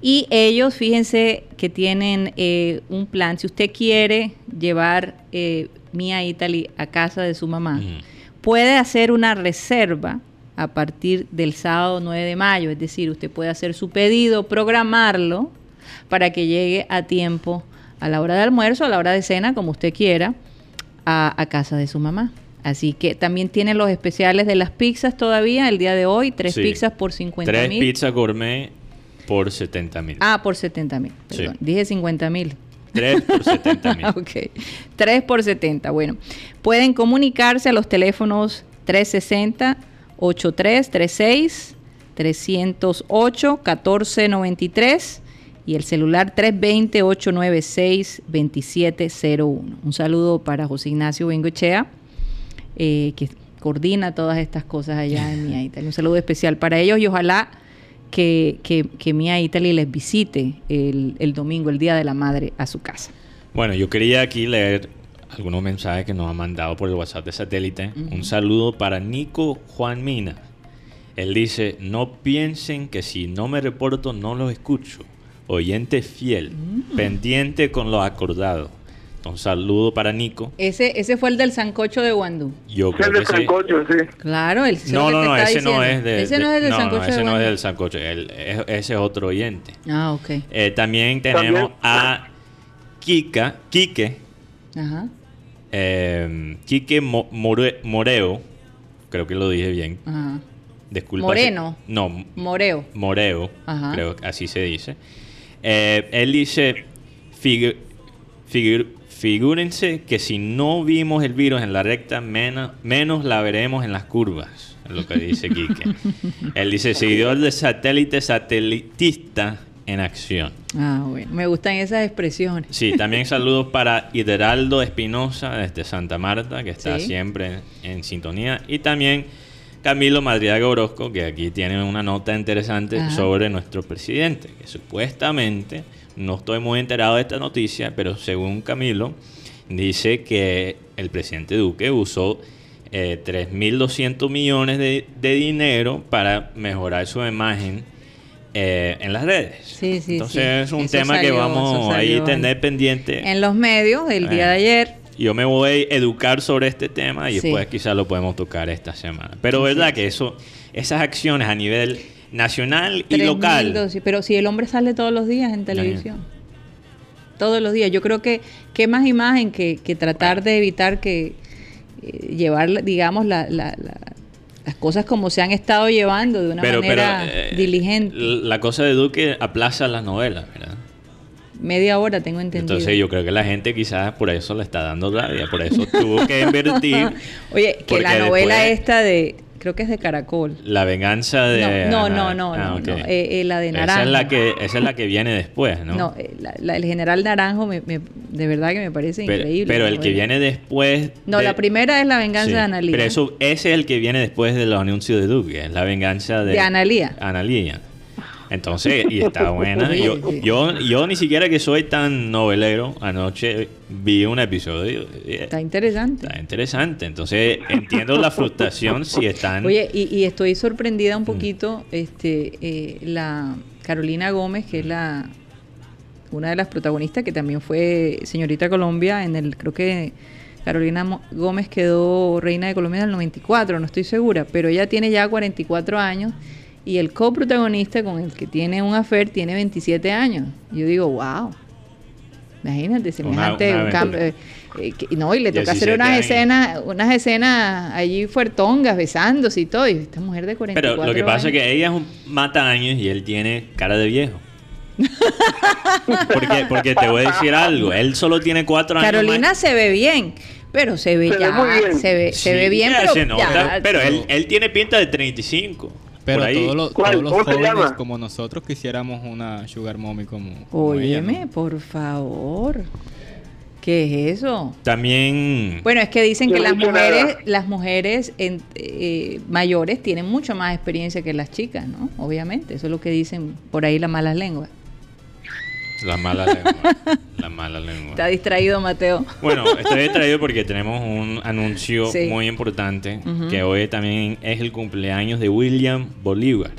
Y ellos, fíjense que tienen eh, un plan, si usted quiere llevar eh, Mia Italy a casa de su mamá, puede hacer una reserva a partir del sábado 9 de mayo. Es decir, usted puede hacer su pedido, programarlo para que llegue a tiempo a la hora de almuerzo, a la hora de cena, como usted quiera, a, casa de su mamá. Así que también tiene los especiales de las pizzas todavía el día de hoy, tres pizzas por 50 mil. Tres pizzas gourmet por 70 mil. Ah, por 70 mil, perdón. Dije 50 mil. Tres por 70 mil. <laughs> ok, 3 por 70. Bueno, pueden comunicarse a los teléfonos 360 8336 308 1493 y el celular 320-896-2701. Un saludo para José Ignacio Bengochea, eh, que coordina todas estas cosas allá en Mia Italy. Un saludo especial para ellos y ojalá que, que, que Mia Italy les visite el, domingo, el Día de la Madre, a su casa. Bueno, yo quería aquí leer algunos mensajes que nos han mandado por el WhatsApp de satélite. Un saludo para Nico Juan Mina. Él dice, no piensen que si no me reporto no los escucho. Oyente fiel, mm. pendiente con lo acordado. Un saludo para Nico. Ese, ese fue el del sancocho de Guandú. Yo creo que sancocho, sí. Claro, el No, no, no, ese no es de, ese no es del sancocho. ese no es del sancocho. ese es otro oyente. Ah, ok. Eh, también tenemos a Kika, Kike. Ajá. Eh, Quique Moreo, creo que lo dije bien. Ajá. Moreno. no. Moreo. Moreo, creo que así se dice. Eh, él dice, figúrense que si no vimos el virus en la recta, menos, menos la veremos en las curvas, es lo que dice Quique. <laughs> él dice, seguidor de satélite satelitista en acción. Ah, bueno, me gustan esas expresiones. Sí, también <laughs> saludos para Hideraldo Espinosa desde Santa Marta, que está siempre en sintonía, y también Camilo Madriaga Orozco, que aquí tiene una nota interesante sobre nuestro presidente, que supuestamente, no estoy muy enterado de esta noticia, pero según Camilo, dice que el presidente Duque usó eh, 3.200 millones de, de dinero para mejorar su imagen eh, en las redes. Sí, sí, Entonces es un tema que vamos a tener pendiente. En los medios el día de ayer. Yo me voy a educar sobre este tema y después quizás lo podemos tocar esta semana. Pero verdad que eso, esas acciones a nivel nacional y local. pero si el hombre sale todos los días en televisión. Todos los días. Yo creo que qué más imagen que, que tratar de evitar que eh, llevar, digamos, la, la las cosas como se han estado llevando de una manera eh, diligente. La cosa de Duque aplaza las novelas, ¿verdad? Media hora, tengo entendido. Entonces yo creo que la gente quizás por eso le está dando rabia, por eso tuvo que invertir. <laughs> Oye, que la novela esta de, creo que es de Caracol. La venganza de... No, no, no, no, ah, eh, eh, la de Naranjo. Esa es la, que, esa es la que viene después, ¿no? No, eh, el general Naranjo me, de verdad que me parece increíble. Pero el que viene después... No, la primera es la venganza de Analía. Pero eso, ese es el que viene después de los anuncios de Duque, es la venganza de... De Analía. Analía. Entonces, y está buena. <laughs> Yo, yo, yo ni siquiera que soy tan novelero, anoche vi un episodio. Está interesante. Está interesante. Entonces, entiendo la frustración si están... Oye, y, estoy sorprendida un mm. poquito, este, eh, la Carolina Gómez, que es la una de las protagonistas, que también fue señorita Colombia, en el, creo que Carolina Gómez quedó reina de Colombia en el 94, no estoy segura, pero ella tiene ya 44 años y el coprotagonista con el que tiene un affair tiene 27 años. Yo digo, wow. Imagínate, semejante un cambio. Eh, eh, no, y le toca hacer unas escenas, unas escenas allí fuertongas, besándose y todo. Y esta mujer de 44 Pero lo que pasa es que ella es un mata años y él tiene cara de viejo. porque, porque te voy a decir algo, él solo tiene cuatro años. Carolina se ve bien, pero se ve ya, se ve, se ve bien, pero, pero él, él tiene pinta de 35. Pero todos los, todos los jóvenes como nosotros quisiéramos una sugar mommy como, Óyeme, por favor. ¿Qué es eso? También. Bueno, es que dicen que las mujeres, las mujeres eh, mayores tienen mucho más experiencia que las chicas, ¿no? Obviamente, eso es lo que dicen por ahí las malas lenguas. La mala lengua. <laughs> La mala lengua. Está distraído, Mateo. Bueno, estoy distraído porque tenemos un anuncio muy importante, que hoy también es el cumpleaños de William Bolívar,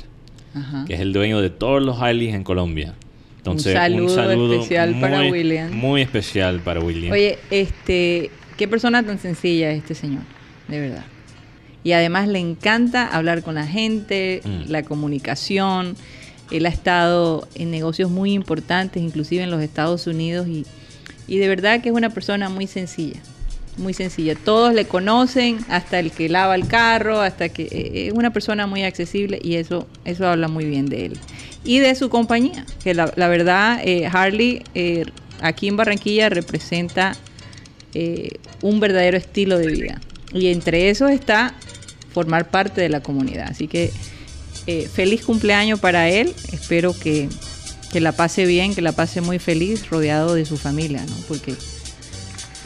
que es el dueño de todos los Harleys en Colombia. Entonces, un saludo, especial muy, para William. Muy especial para William. Oye, este, qué persona tan sencilla este señor, de verdad. Y además le encanta hablar con la gente, mm. la comunicación. Él ha estado en negocios muy importantes, inclusive en los Estados Unidos, y, de verdad que es una persona muy sencilla, muy sencilla. Todos le conocen, hasta el que lava el carro, hasta que eh, es una persona muy accesible y eso, eso habla muy bien de él. Y de su compañía, que la, verdad, eh, Harley eh, aquí en Barranquilla representa un verdadero estilo de vida. Y entre esos está formar parte de la comunidad. Así que eh, feliz cumpleaños para él. Espero que, la pase bien, que la pase muy feliz, rodeado de su familia, ¿no? Porque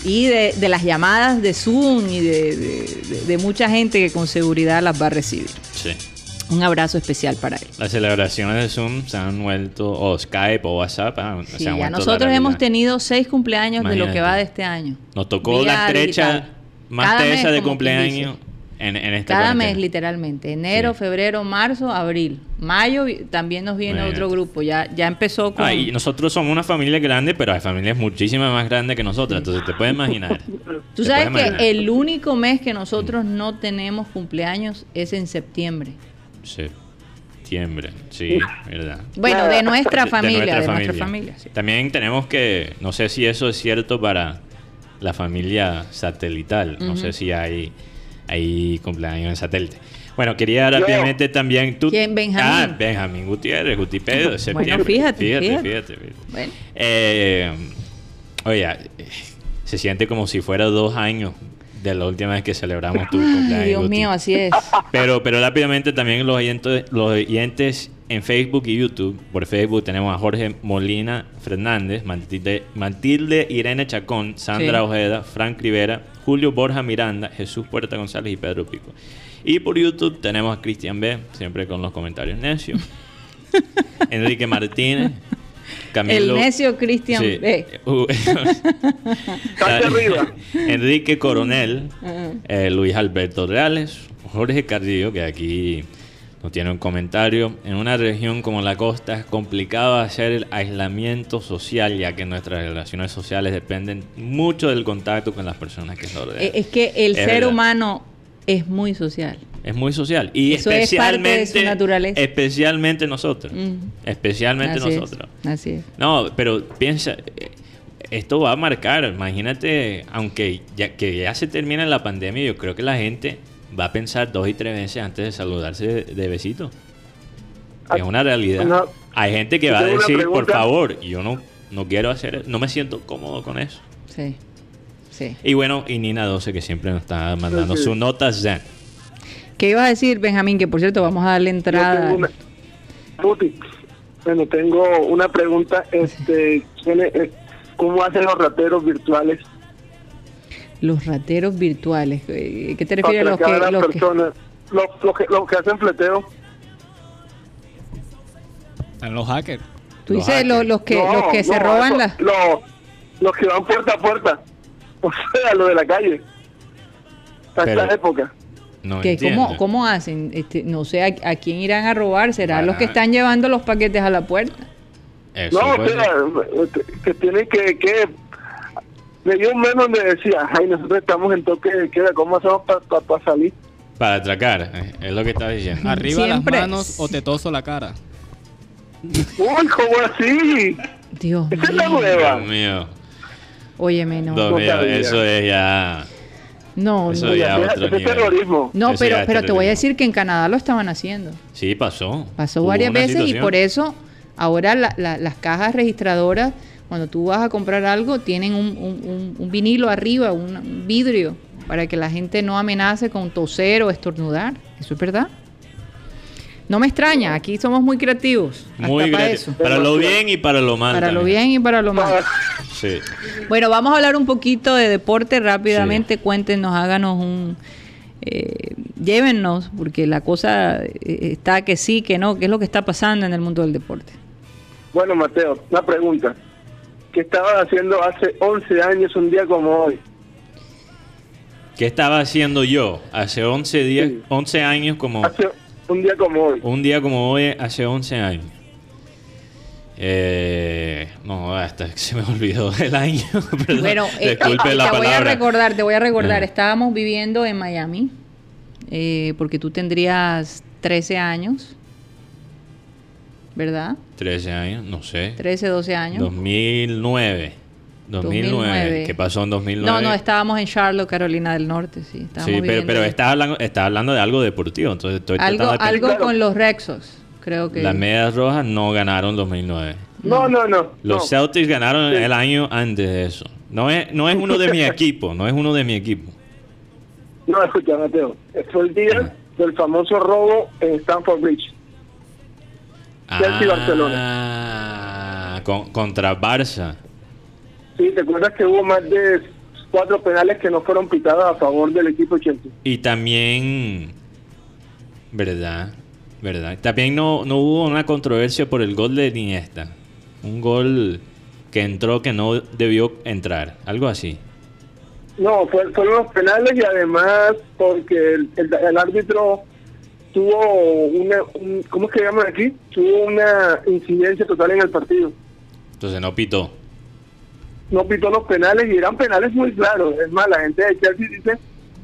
y de, las llamadas de Zoom y de, mucha gente que con seguridad las va a recibir. Sí. Un abrazo especial para él. Las celebraciones de Zoom se han vuelto, o Skype o WhatsApp, ah, sí, ya nosotros hemos tenido seis cumpleaños de lo que va de este año. Nos tocó la estrecha más esa de cumpleaños este Cada mes, literalmente. Enero, febrero, marzo, abril. Mayo también nos viene otro grupo. Ya, ya empezó con. Ah, y nosotros somos una familia grande, pero hay familias muchísimas más grandes que nosotros. Entonces te puedes imaginar. Tú sabes que el único mes que nosotros no tenemos cumpleaños es en septiembre. Septiembre, sí, verdad. Bueno, de nuestra familia, de nuestra, familia. También tenemos que, no sé si eso es cierto para la familia satelital, no sé si hay ahí cumpleaños en satélite. Bueno, quería rápidamente también tú. ¿Quién, Benjamín? Ah, Benjamín Gutiérrez, Gutipedo, de septiembre. Bueno, fíjate, fíjate. Bueno. Eh, oye, se siente como si fuera dos años de la última vez que celebramos tu cumpleaños. Dios mío, así es. Pero, pero rápidamente también los oyentes, los oyentes en Facebook y YouTube. Por Facebook tenemos a Jorge Molina Fernández, Matilde, Matilde Irene Chacón, Sandra Ojeda, Frank Rivera, Julio Borja Miranda, Jesús Puerta González y Pedro Pico. Y por YouTube tenemos a Cristian B, siempre con los comentarios necios. <laughs> Enrique Martínez. Camilo, el necio Cristian B. <laughs> <laughs> Enrique Coronel, eh, Luis Alberto Reales, Jorge Carrillo, que aquí nos tiene un comentario. En una región como la costa es complicado hacer el aislamiento social, ya que nuestras relaciones sociales dependen mucho del contacto con las personas que nos rodean. Es que el ser humano es muy social. Es muy social. Y especialmente, es su naturaleza. especialmente nosotros. Especialmente nosotros. Así es. No, pero piensa, eh, esto va a marcar, imagínate, aunque ya que ya se termina la pandemia, yo creo que la gente va a pensar dos y tres veces antes de saludarse de, besito. Es una realidad. Hay gente que va a decir, por favor, yo no, no quiero hacer, no me siento cómodo con eso. Sí. Sí. Y bueno, y Nina 12 que siempre nos está mandando su nota zen. ¿Qué ibas a decir, Benjamín? Que por cierto, vamos a darle entrada. Una... Bueno, tengo una pregunta. Este, eh, ¿Cómo hacen los rateros virtuales? Los rateros virtuales. Eh, ¿Qué te refieres a los que, a los personas? Que... Los, que, los que hacen fleteo. En los hackers. Tú dices Los, los, que, los que se roban las... Los, los que van puerta a puerta. O sea, lo de la calle. Hasta esta época. No cómo, ¿Cómo hacen? Este, no sé a, quién irán a robar. ¿Será los que están llevando los paquetes a la puerta? no, o sea, que tienen que, que me dio un mes donde decía, ay, nosotros estamos en toque de queda, ¿cómo hacemos para salir? Para atracar, es lo que estaba diciendo. Arriba las manos o te toso la cara. Uy, ¿cómo así? Dios Esa es la nueva. Dios mío. Óyeme, no. Mío, eso es ya... No, eso no. Ya otro es terrorismo. No, pero, pero te voy a decir que en Canadá lo estaban haciendo. Sí, pasó. Pasó varias veces y por eso ahora las cajas registradoras, cuando tú vas a comprar algo, tienen un, un vinilo arriba, un vidrio, para que la gente no amenace con toser o estornudar. Eso es verdad. No me extraña, aquí somos muy creativos. Muy para, eso. para lo bien y para lo mal. Para lo bien y para lo mal. Sí. Bueno, vamos a hablar un poquito de deporte rápidamente. Cuéntenos, háganos un... Eh, llévennos, porque la cosa eh, está que sí, que no. ¿Qué es lo que está pasando en el mundo del deporte? Bueno, Mateo, una pregunta. ¿Qué estabas haciendo hace 11 años, un día como hoy? ¿Qué estaba haciendo yo hace 11, días, 11 años como... Un día como hoy. Un día como hoy, hace 11 años. Eh, no, hasta se me olvidó <laughs> el año. bueno, eh, te voy a recordar, te voy a recordar. Eh. Estábamos viviendo en Miami, eh, porque tú tendrías 13 años, ¿verdad? 13 años, no sé. 13, 12 años. 2009. 2009. ¿Qué pasó en 2009? No, no, estábamos en Charlotte, Carolina del Norte, sí. Sí, pero, pero estás, hablando, hablando de algo deportivo, entonces estoy Algo, algo con los Rexos, creo que. Las medias rojas no ganaron 2009. No, no, no. Los Celtics ganaron el año antes de eso. No es, no es uno de mi <laughs> equipo, no es uno de mi equipo. No, escucha, Mateo. Fue el día del famoso robo en Stanford Bridge. Chelsea Barcelona. Ah, contra Barça. Sí, ¿te acuerdas que hubo más de cuatro penales que no fueron pitados a favor del equipo Chelsea? Y también, ¿verdad? ¿Verdad? También no, no hubo una controversia por el gol de Iniesta. Un gol que entró que no debió entrar, algo así. No, fueron los penales y además porque el, árbitro tuvo una, ¿cómo es que llaman aquí? Tuvo una incidencia total en el partido. Entonces no pitó no pitó los penales y eran penales muy claros. Es más, la gente de Chelsea dice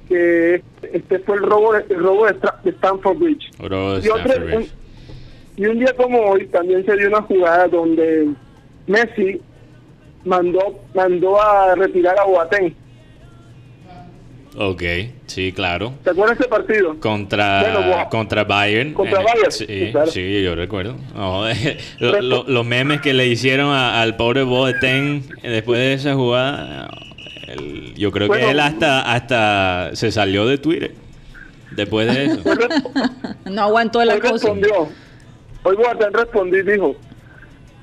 que este fue el robo de, el robo de, Stanford Bridge. y, Un, día como hoy también se dio una jugada donde Messi mandó mandó a retirar a Boateng Ok, sí, claro. ¿Te acuerdas ese partido? Contra, contra Bayern. Contra Bayern. Sí, sí, yo recuerdo. <laughs> los memes que le hicieron al pobre Boateng después de esa jugada, yo creo que él hasta, hasta se salió de Twitter después de eso. <laughs> no aguantó la cosa. Respondió. Hoy Boateng respondió y dijo,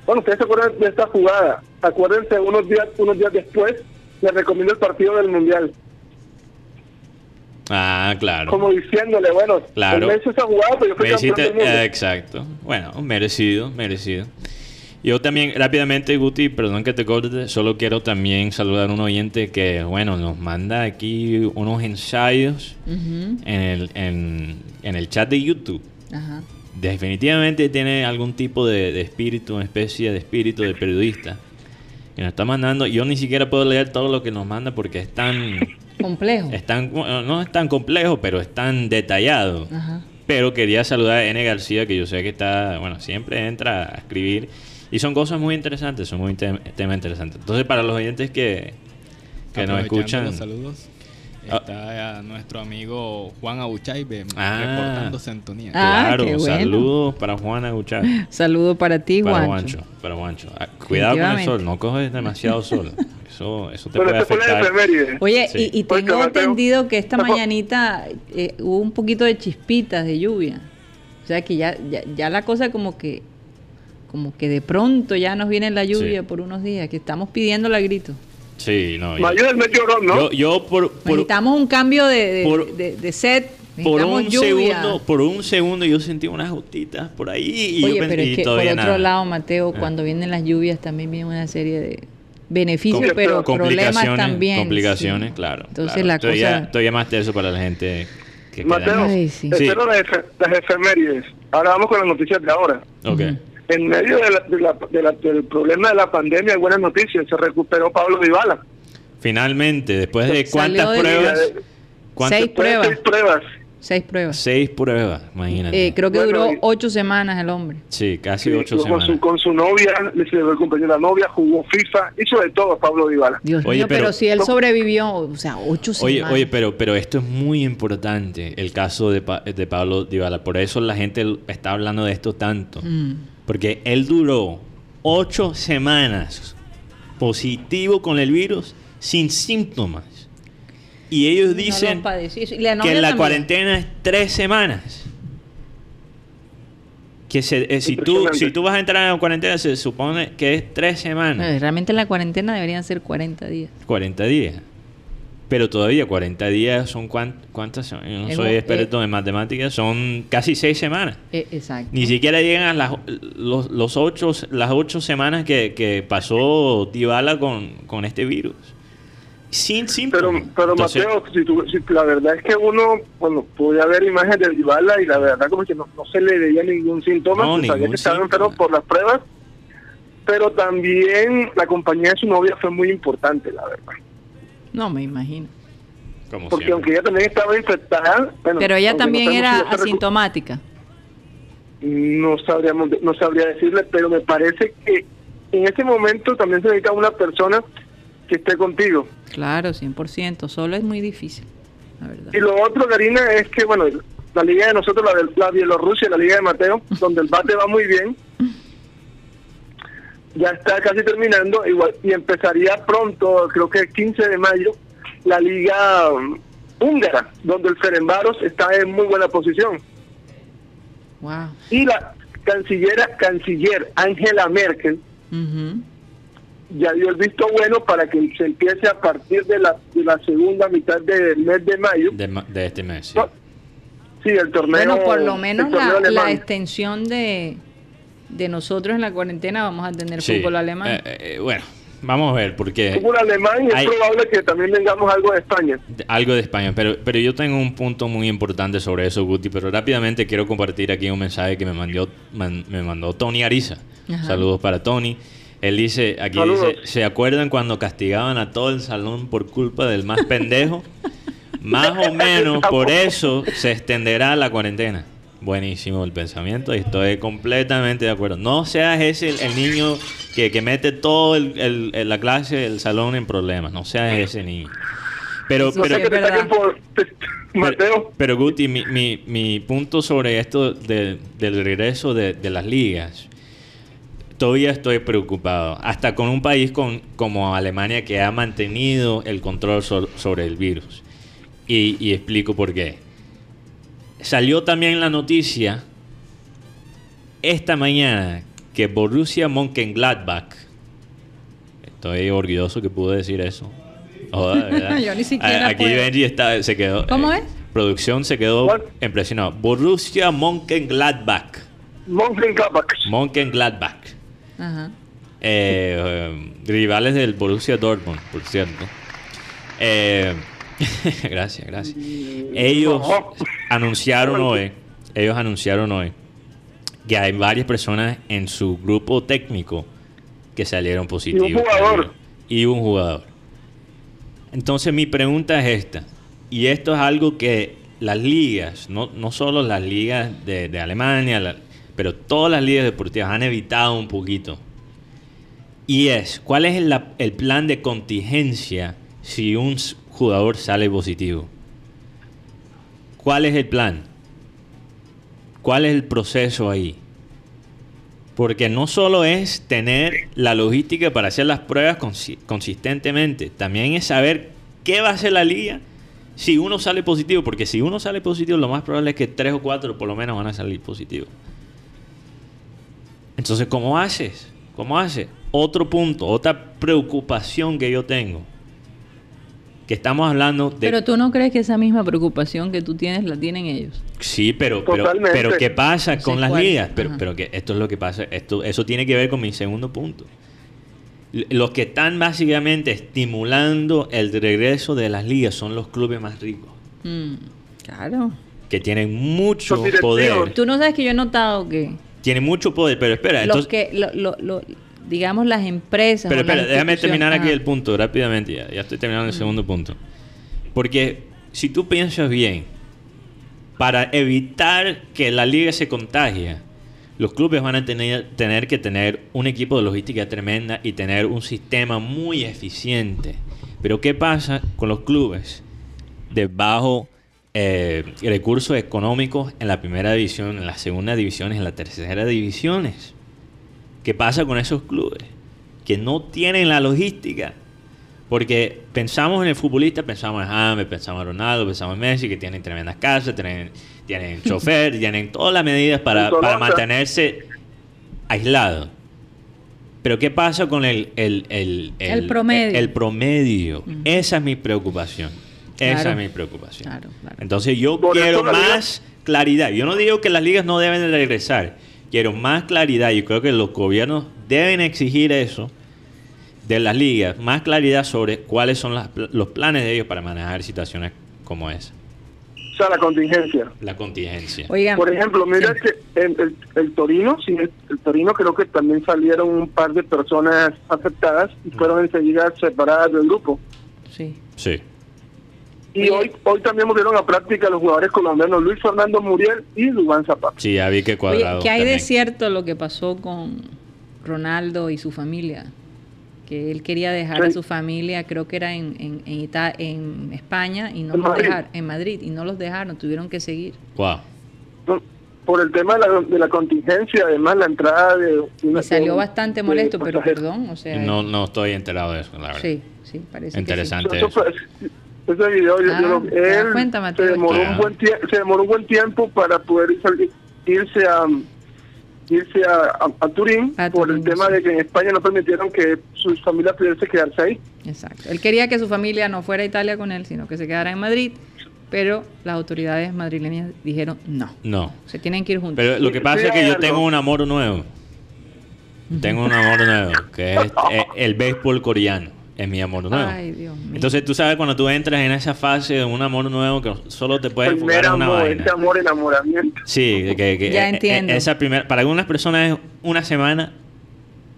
bueno, ustedes se acuerdan de esta jugada. Acuérdense, unos días, unos días después, les recomiendo el partido del Mundial. Ah, claro. Como diciéndole, bueno, claro. esa jugada, pero yo fui eh, Exacto. Bueno, merecido, merecido. Yo también, rápidamente, Guti, perdón que te corte, solo quiero también saludar a un oyente que, bueno, nos manda aquí unos ensayos en, el, en, el chat de YouTube. Ajá. Definitivamente tiene algún tipo de, de, espíritu, una especie de espíritu de periodista. Y nos está mandando, yo ni siquiera puedo leer todo lo que nos manda porque es tan <laughs> Complejo. Están, no es tan complejo, pero es tan detallado. Pero quería saludar a N. García, que yo sé que está, bueno, siempre entra a escribir. Y son cosas muy interesantes, son muy temas interesantes. Entonces, para los oyentes que, que nos escuchan... saludos. Está nuestro amigo Juan Abuchaibe ah. reportando sintonía. Ah, claro, saludos para Juan Abuchaibe. <laughs> Saludos para ti, para Juancho. Para Juancho. Ah, cuidado con el sol, no coges demasiado sol. Eso, eso te puede afectar. Oye, y, tengo entendido que esta mañanita eh, hubo un poquito de chispitas de lluvia. O sea que ya, ya, ya la cosa como que como que de pronto ya nos viene la lluvia por unos días, que estamos pidiendo la grito. Sí, no. Mayor el ¿no? Yo, por, Necesitamos un cambio de, de, set. Por un, segundo, por un segundo yo sentí unas gotitas por ahí y Oye, pero es que por otro lado, Mateo, ah. cuando vienen las lluvias también viene una serie de beneficios, pero problemas también. Complicaciones, claro. Entonces la cosa... Estoy llamaste eso para la gente que Mateo, Ay, sí. espero las, efemérides. Ahora vamos con las noticias de ahora. Ok en medio de la, del problema de la pandemia, hay buenas noticias, se recuperó Pablo Dybala. Finalmente, después de cuántas pruebas? Seis pruebas. Seis pruebas. Seis pruebas. Seis pruebas, imagínate. Eh, creo que duró ocho semanas el hombre. Sí, casi ocho semanas. Con su, con su novia, le celebró el cumpleaños de la novia, jugó FIFA, hizo de todo Pablo Dybala. Dios mío, pero, si él sobrevivió, o sea, ocho semanas. Oye, pero, pero esto es muy importante, el caso de, de Pablo Dybala. Por eso la gente está hablando de esto tanto. Mm. Porque él duró ocho semanas positivo con el virus sin síntomas. Y ellos dicen que la cuarentena es tres semanas. Que eh, si, tú, si tú vas a entrar en la cuarentena, se supone que es tres semanas. realmente la cuarentena deberían ser 40 días. 40 días. Pero todavía 40 días son cuántas son? Yo no soy experto en matemáticas, son casi 6 semanas. Eh, exacto. Ni siquiera llegan a las, los, los ocho, las 8 semanas que, que pasó Tibala con, con este virus. Sin síntomas. Pero, pero Mateo, si la verdad es que uno, bueno, podía ver imágenes de Tibala y la verdad como que no, se le veía ningún síntoma, no, sabía que estaba enfermo por las pruebas, pero también la compañía de su novia fue muy importante, la verdad. No, me imagino. Porque aunque ella también estaba infectada... Pero ella también era asintomática. No, sabríamos, no sabría decirle, pero me parece que en ese momento también se necesita una persona que esté contigo. Claro, 100%. Solo es muy difícil, la verdad. Y lo otro, Karina, es que, bueno, la liga de nosotros, la de la Bielorrusia, la liga de Mateo, <laughs> donde el bate va muy bien, ya está casi terminando igual y empezaría pronto, creo que el 15 de mayo, la liga um, húngara, donde el Ferenbaros está en muy buena posición. Y la canciller, canciller Angela Merkel ya dio el visto bueno para que se empiece a partir de la, de la segunda mitad del mes de mayo. De, este mes, sí. el torneo. Bueno, por lo menos la extensión de de nosotros en la cuarentena vamos a tener fútbol alemán. Eh, eh, bueno, vamos a ver, porque... Fútbol alemán y es probable que también tengamos algo de España. Algo de España, pero, pero yo tengo un punto muy importante sobre eso, Guti, pero rápidamente quiero compartir aquí un mensaje que me mandó, me mandó Tony Ariza. Saludos para Tony. Él dice, aquí dice, ¿se acuerdan cuando castigaban a todo el salón por culpa del más pendejo? <laughs> más o menos por eso se extenderá la cuarentena. Buenísimo el pensamiento y estoy completamente de acuerdo. No seas ese el, niño que, que, mete todo el, la clase, el salón en problemas. No seas ese niño. Pero, pero, pero, Guti, mi, mi, mi, punto sobre esto del regreso de, de, las ligas, todavía estoy preocupado. Hasta con un país con, como Alemania que ha mantenido el control sobre el virus. Y, y explico por qué salió también la noticia esta mañana que Borussia Mönchengladbach, estoy orgulloso que pude decir eso. <laughs> Yo ni siquiera Aquí Benji está, se quedó. ¿Cómo es? Producción se quedó impresionado. Borussia Mönchengladbach. Mönchengladbach. Mönchengladbach. Ajá. Eh, rivales del Borussia Dortmund, por cierto. Eh, <laughs> gracias, gracias. Ellos anunciaron hoy, ellos anunciaron hoy que hay varias personas en su grupo técnico que salieron positivos. Y un jugador. Y un jugador. Entonces mi pregunta es esta, y esto es algo que las ligas, no, no solo las ligas de, Alemania, pero todas las ligas deportivas han evitado un poquito. Y es, ¿cuál es el plan de contingencia si un jugador sale positivo. ¿Cuál es el plan? ¿Cuál es el proceso ahí? Porque no solo es tener la logística para hacer las pruebas consistentemente, también es saber qué va a hacer la liga si uno sale positivo. Porque si uno sale positivo, lo más probable es que tres o cuatro por lo menos van a salir positivos. Entonces, ¿cómo haces? ¿Cómo haces? Otro punto, otra preocupación que yo tengo que estamos hablando de... Pero tú no crees que esa misma preocupación que tú tienes la tienen ellos. Sí, pero, pero, pero ¿qué pasa con las ligas? Pero, pero que esto es lo que pasa, esto, eso tiene que ver con mi segundo punto. Los que están básicamente estimulando el regreso de las ligas son los clubes más ricos. Mm, claro. Que tienen mucho poder. Tú no sabes que yo he notado que... Tienen mucho poder, pero espera. Los que... Lo, lo, digamos, las empresas. Pero espera, déjame terminar aquí el punto rápidamente. Ya, ya estoy terminando el segundo punto. Porque si tú piensas bien, para evitar que la liga se contagie, los clubes van a tener, tener que tener un equipo de logística tremenda y tener un sistema muy eficiente. Pero ¿qué pasa con los clubes de bajo eh, recursos económicos en la primera división, en la segunda división, en la tercera divisiones? ¿Qué pasa con esos clubes? Que no tienen la logística. Porque pensamos en el futbolista, pensamos en James, pensamos en Ronaldo, pensamos en Messi, que tienen tremendas casas, tienen, tienen <laughs> chofer, tienen todas las medidas para, mantenerse aislados. Pero ¿qué pasa con el, el, el, el promedio? El, promedio. Esa es mi preocupación. Esa es mi preocupación. Entonces yo quiero más claridad. Yo no digo que las ligas no deben de regresar. Quiero más claridad. y creo que los gobiernos deben exigir eso de las ligas, más claridad sobre cuáles son los planes de ellos para manejar situaciones como esa. O sea, la contingencia. La contingencia. Por ejemplo, mira que el, el, Torino, sí, el, Torino creo que también salieron un par de personas afectadas y fueron enseguida separadas del grupo. Sí. Sí. Y hoy, hoy también volvieron a práctica los jugadores colombianos Luis Fernando Muriel y Dubán Zapata. Sí, ya vi que cuadrado. ¿Qué hay de cierto lo que pasó con Ronaldo y su familia? Que él quería dejar a su familia, creo que era en, en, en, en España, y no los dejaron, en Madrid, y no los dejaron, tuvieron que seguir. Wow. Por el tema de la, de la contingencia, además la entrada de... y salió bastante molesto, pero perdón, o sea... No, no estoy enterado de eso, la verdad. Sí, sí, parece Interesante. Que sí ese video, yo, ah, él se, demoró un buen se demoró un buen tiempo para poder irse a irse a, Turín por el tema de que en España no permitieron que sus familias pudiese quedarse ahí. Exacto. Él quería que su familia no fuera a Italia con él, sino que se quedara en Madrid, pero las autoridades madrileñas dijeron no. No. Se tienen que ir juntos. Pero lo que pasa es que yo tengo un amor nuevo. Tengo un amor nuevo, que es <laughs> el béisbol coreano es mi amor nuevo. Ay, Dios mío. Entonces tú sabes cuando tú entras en esa fase de un amor nuevo que solo te puede enfocar en una amor, vaina. Ese amor enamoramiento. Sí, que, que ya e, e, entiendo. Esa primera, para algunas personas es una semana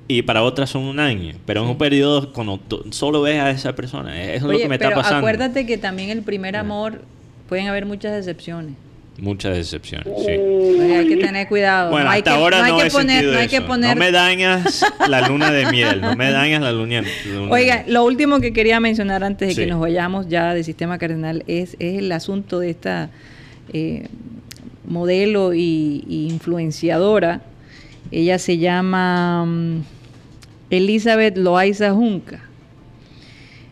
y para otras son un año. Pero en un periodo cuando solo ves a esa persona, eso es lo que me está pasando. Acuérdate que también el primer amor pueden haber muchas decepciones. Muchas decepciones, sí. hay que tener cuidado. Bueno, hasta ahora no, hay que poner, no hay que poner... No me dañas la luna de miel, no me dañas la luna, luna Oiga, lo último que quería mencionar antes de que nos vayamos ya de Sistema Cardenal es, es el asunto de esta eh, modelo y, influenciadora. Ella se llama um, Elizabeth Loaiza Junca.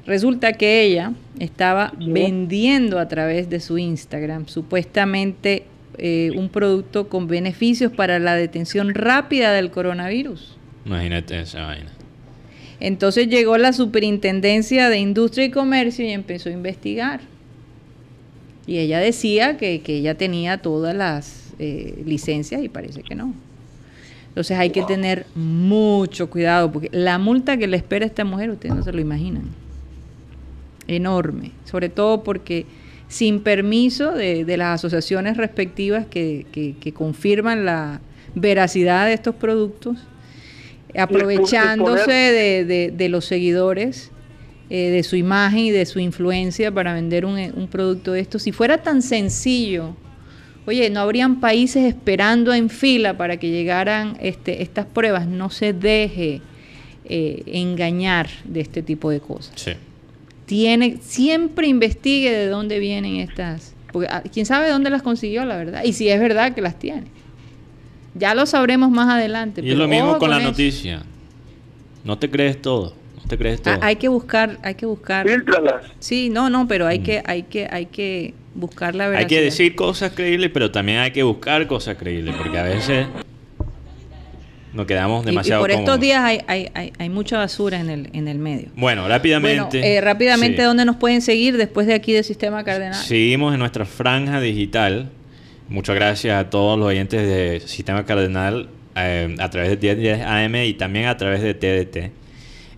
Resulta que ella estaba vendiendo a través de su Instagram supuestamente eh, un producto con beneficios para la detención rápida del coronavirus. Imagínate esa vaina. Entonces llegó la Superintendencia de Industria y Comercio y empezó a investigar. Y ella decía que, ella tenía todas las eh, licencias y parece que no. Entonces hay que tener mucho cuidado porque la multa que le espera a esta mujer, ustedes no se lo imaginan enorme, sobre todo porque sin permiso de, las asociaciones respectivas que, confirman la veracidad de estos productos, aprovechándose de, los seguidores, eh, de su imagen y de su influencia para vender un, producto de esto. Si fuera tan sencillo, oye, no habrían países esperando en fila para que llegaran este, estas pruebas. No se deje eh, engañar de este tipo de cosas. Sí. Tiene, siempre investigue de dónde vienen estas. Porque ah, quién sabe dónde las consiguió, la verdad. Y si es verdad que las tiene. Ya lo sabremos más adelante. Y es lo mismo con, la noticia. No te crees todo. No te crees todo. hay que buscar, hay que buscar. Sí, no, no, pero hay mm. que, hay que, hay que buscar la verdad. Hay que decir cosas creíbles, pero también hay que buscar cosas creíbles, porque a veces nos quedamos demasiado. Y, por estos días hay, hay, hay, mucha basura en el, en el medio. Bueno, rápidamente. Eh, rápidamente, ¿dónde nos pueden seguir después de aquí de Sistema Cardenal? Seguimos en nuestra franja digital. Muchas gracias a todos los oyentes de Sistema Cardenal eh, a través de 1010 AM y también a través de TDT.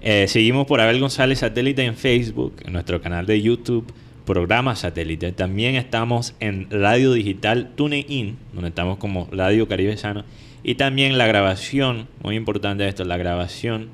Eh, seguimos por Abel González Satélite en Facebook, en nuestro canal de YouTube, programa satélite. También estamos en Radio Digital TuneIn, donde estamos como Radio Caribe Sano y también la grabación, muy importante esto, la grabación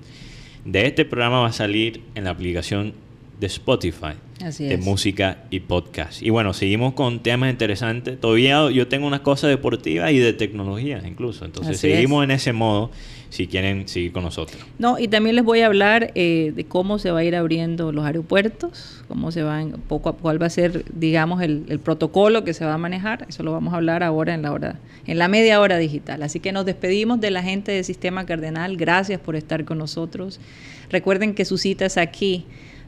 de este programa va a salir en la aplicación de Spotify de música y podcast. Y bueno, seguimos con temas interesantes. Todavía yo tengo unas cosas deportivas y de tecnología incluso. Entonces seguimos en ese modo si quieren seguir con nosotros. No, y también les voy a hablar eh, de cómo se va a ir abriendo los aeropuertos, cómo se van, poco a cuál va a ser, digamos, el, el, protocolo que se va a manejar. Eso lo vamos a hablar ahora en la hora, en la media hora digital. Así que nos despedimos de la gente del Sistema Cardenal. Gracias por estar con nosotros. Recuerden que su cita es aquí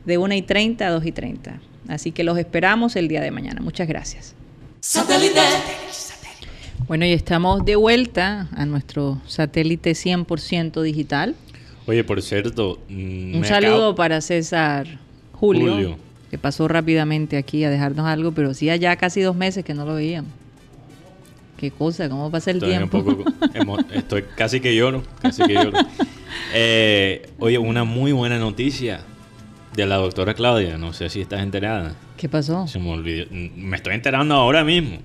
de 1 y 30 a 2 y 30. Así que los esperamos el día de mañana. Muchas gracias. Bueno, y estamos de vuelta a nuestro satélite 100% digital. Oye, por cierto, mm, un saludo para César Julio, que pasó rápidamente aquí a dejarnos algo, pero sí ya casi dos meses que no lo veíamos. Qué cosa, cómo pasa el tiempo. <laughs> estoy casi que lloro, casi que lloro. <laughs> Eh, oye, una muy buena noticia de la doctora Claudia. No sé si estás enterada. ¿Qué pasó? Se me olvidó. Me estoy enterando ahora mismo.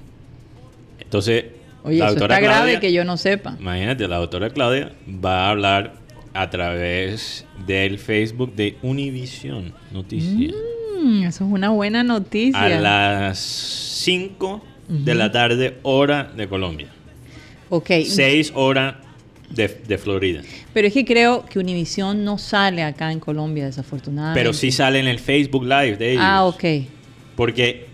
Entonces, Oye, la doctora está grave que yo no sepa. Imagínate, la doctora Claudia va a hablar a través del Facebook de Univision Noticias. Mm, eso es una buena noticia. A las 5 de la tarde, hora de Colombia. Ok. 6 horas de, Florida. Pero es que creo que Univision no sale acá en Colombia, desafortunadamente. Pero sí sale en el Facebook Live de ellos. Ah, ok. Porque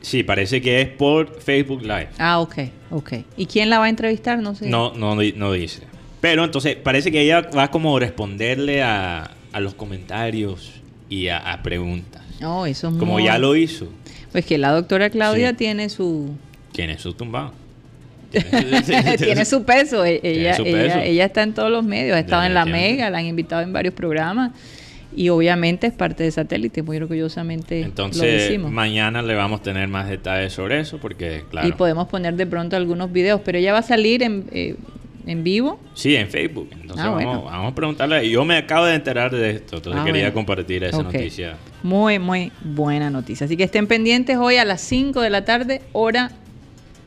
sí, parece que es por Facebook Live. Ah, ok, ok. ¿Y quién la va a entrevistar? No sé. No, no, no dice. Pero entonces parece que ella va como responderle a, a los comentarios y a, preguntas. Oh, eso es Como ya lo hizo. Pues que la doctora Claudia tiene su... Tiene su tumbado. <laughs> Tiene su peso. E-, ella, ella, está en todos los medios. Ha estado en la Mega, la han invitado en varios programas. Y obviamente es parte de satélite, muy orgullosamente Entonces, mañana le vamos a tener más detalles sobre eso, porque, claro. Y podemos poner de pronto algunos videos, pero ella va a salir en, eh, en vivo. Sí, en Facebook. Entonces, ah, vamos, a preguntarle. Yo me acabo de enterar de esto, entonces ah, quería compartir esa noticia. Muy, muy buena noticia. Así que estén pendientes hoy a las 5 de la tarde, hora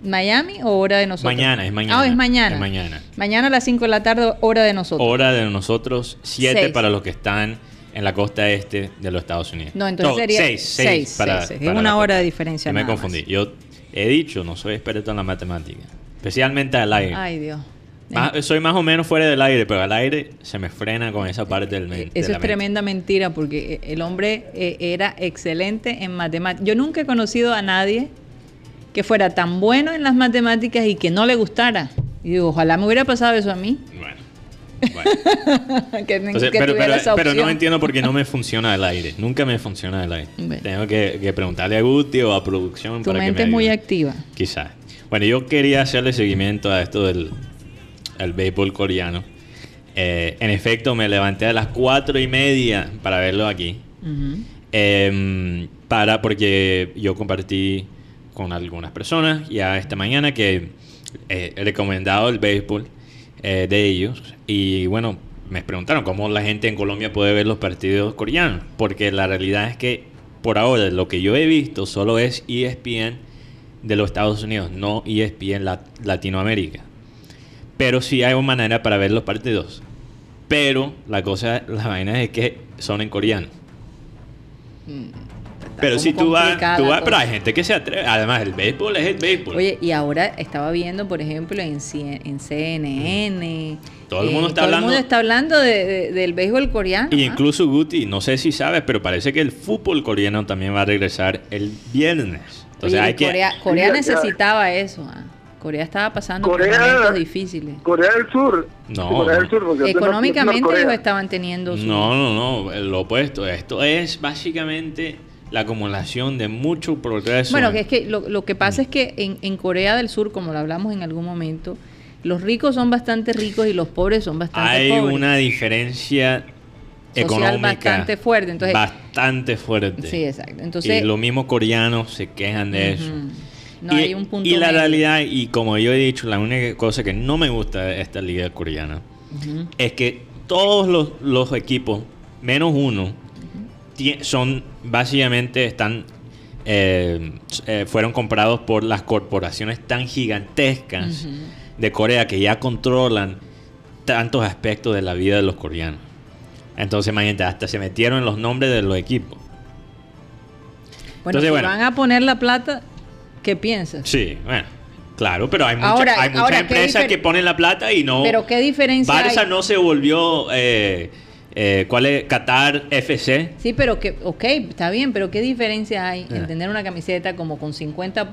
Miami o hora de nosotros? Mañana, es mañana. Ah, es mañana. mañana. Mañana a las 5 de la tarde, hora de nosotros. Hora de nosotros, 7 para los que están en la costa este de los Estados Unidos. No, entonces sería 6. 6 para, Es una hora de diferencia. me confundí. Yo he dicho, no soy experto en la matemática. Especialmente al aire. Ay, Dios. soy más o menos fuera del aire, pero al aire se me frena con esa parte del mente. Eso es tremenda mentira porque el hombre eh, era excelente en matemáticas. Yo nunca he conocido a nadie que fuera tan bueno en las matemáticas y que no le gustara. Y digo, ojalá me hubiera pasado eso a mí. Bueno. <laughs> pero, no entiendo por qué no me funciona el aire. Nunca me funciona el aire. Tengo que, preguntarle a Guti o a producción. Tu mente es muy activa. Quizás. Bueno, yo quería hacerle seguimiento a esto del el béisbol coreano. Eh, en efecto, me levanté a las cuatro y media para verlo aquí. Em, para, porque yo compartí con algunas personas ya esta mañana que eh, he recomendado el béisbol eh, de ellos y bueno, me preguntaron cómo la gente en Colombia puede ver los partidos coreanos, porque la realidad es que por ahora lo que yo he visto solo es ESPN de los Estados Unidos, no ESPN Latinoamérica. Pero sí hay una manera para ver los partidos. Pero la cosa, la vaina es que son en coreano. Mm pero si tú vas, tú vas, pero hay gente que se atreve. Además, el béisbol es el béisbol. Oye, y ahora estaba viendo, por ejemplo, en, en CNN. Todo el mundo está hablando. Todo el mundo está hablando de, del béisbol coreano. Y ¿ah? incluso Guti, no sé si sabes, pero parece que el fútbol coreano también va a regresar el viernes. Entonces hay Corea, que... Corea necesitaba eso. ¿ah? Corea estaba pasando por momentos difíciles. Corea del Sur. No. Corea del Sur, Económicamente ellos estaban teniendo su... No, no, no, lo opuesto. Esto es básicamente la acumulación de mucho progreso. Bueno, que es que lo, que pasa es que en, en, Corea del Sur, como lo hablamos en algún momento, los ricos son bastante ricos y los pobres son bastante pobres. Hay una diferencia económica bastante fuerte. Entonces, bastante fuerte. Sí, exacto. Entonces, y los mismos coreanos se quejan de eso. No, y, hay un punto y la realidad, y como yo he dicho, la única cosa que no me gusta de esta liga coreana es que todos los, los equipos, menos uno, son básicamente están eh, eh, fueron comprados por las corporaciones tan gigantescas de Corea que ya controlan tantos aspectos de la vida de los coreanos. Entonces, imagínate, hasta se metieron en los nombres de los equipos. Bueno, Entonces, si van a poner la plata, ¿qué piensas? Sí, bueno. Claro, pero hay, hay muchas empresas que ponen la plata y no. Pero qué diferencia. Barça no se volvió. Eh, eh, ¿Cuál es? Qatar FC. Sí, pero que, ok, está bien, pero ¿qué diferencia hay en eh. tener una camiseta como con 50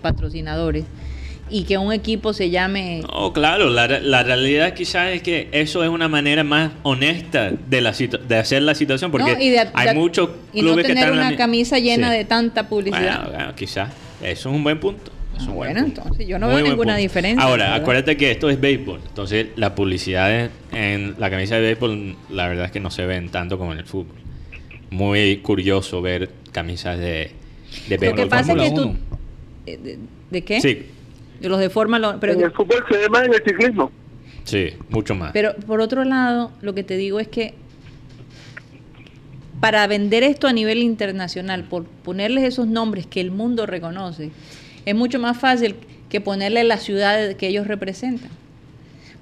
patrocinadores y que un equipo se llame... No, claro, la, realidad quizás es que eso es una manera más honesta de, la de hacer la situación, porque hay muchos clubes y no tener una camisa llena de tanta publicidad. Bueno, quizás, eso es un buen punto. Bueno, entonces yo no veo ninguna diferencia. Ahora, acuérdate que esto es béisbol, entonces la publicidad en la camisa de béisbol, la verdad es que no se ven tanto como en el fútbol. Muy curioso ver camisas de, de béisbol. Lo que pasa es que tú... ¿De, ¿De qué? Sí, los de forma... pero, en el fútbol se ve más en el ciclismo. Sí, mucho más. Pero por otro lado, lo que te digo es que para vender esto a nivel internacional, por ponerles esos nombres que el mundo reconoce, es mucho más fácil que ponerle la ciudad que ellos representan.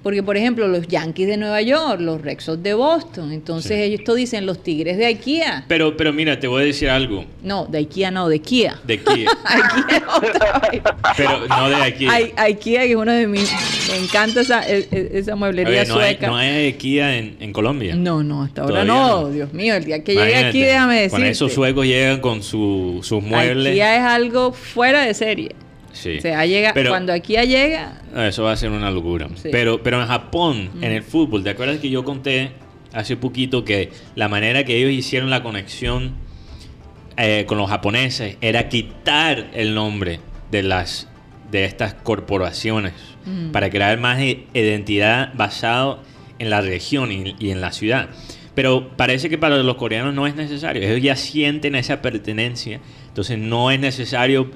Porque, por ejemplo, los Yankees de Nueva York, los Rexos de Boston, entonces ellos esto dicen los Tigres de IKEA. Pero, pero mira, te voy a decir algo. No, de IKEA no, de Kia. De Kia. <laughs> pero no de IKEA. IKEA es uno de mis... Me encanta esa, e, e, esa mueblería no sueca. Hay, no hay IKEA en, en, Colombia. No, no, hasta ahora no. Dios mío, el día que llegue aquí, déjame decir. Con esos suecos llegan con su, sus muebles. IKEA es algo fuera de serie. Sí. O sea, llega, cuando aquí llega... Eso va a ser una locura. Pero, pero en Japón, en el fútbol, ¿te acuerdas que yo conté hace poquito que la manera que ellos hicieron la conexión eh, con los japoneses era quitar el nombre de las de estas corporaciones para crear más identidad basado en la región y, y, en la ciudad. Pero parece que para los coreanos no es necesario. Ellos ya sienten esa pertenencia. Entonces no es necesario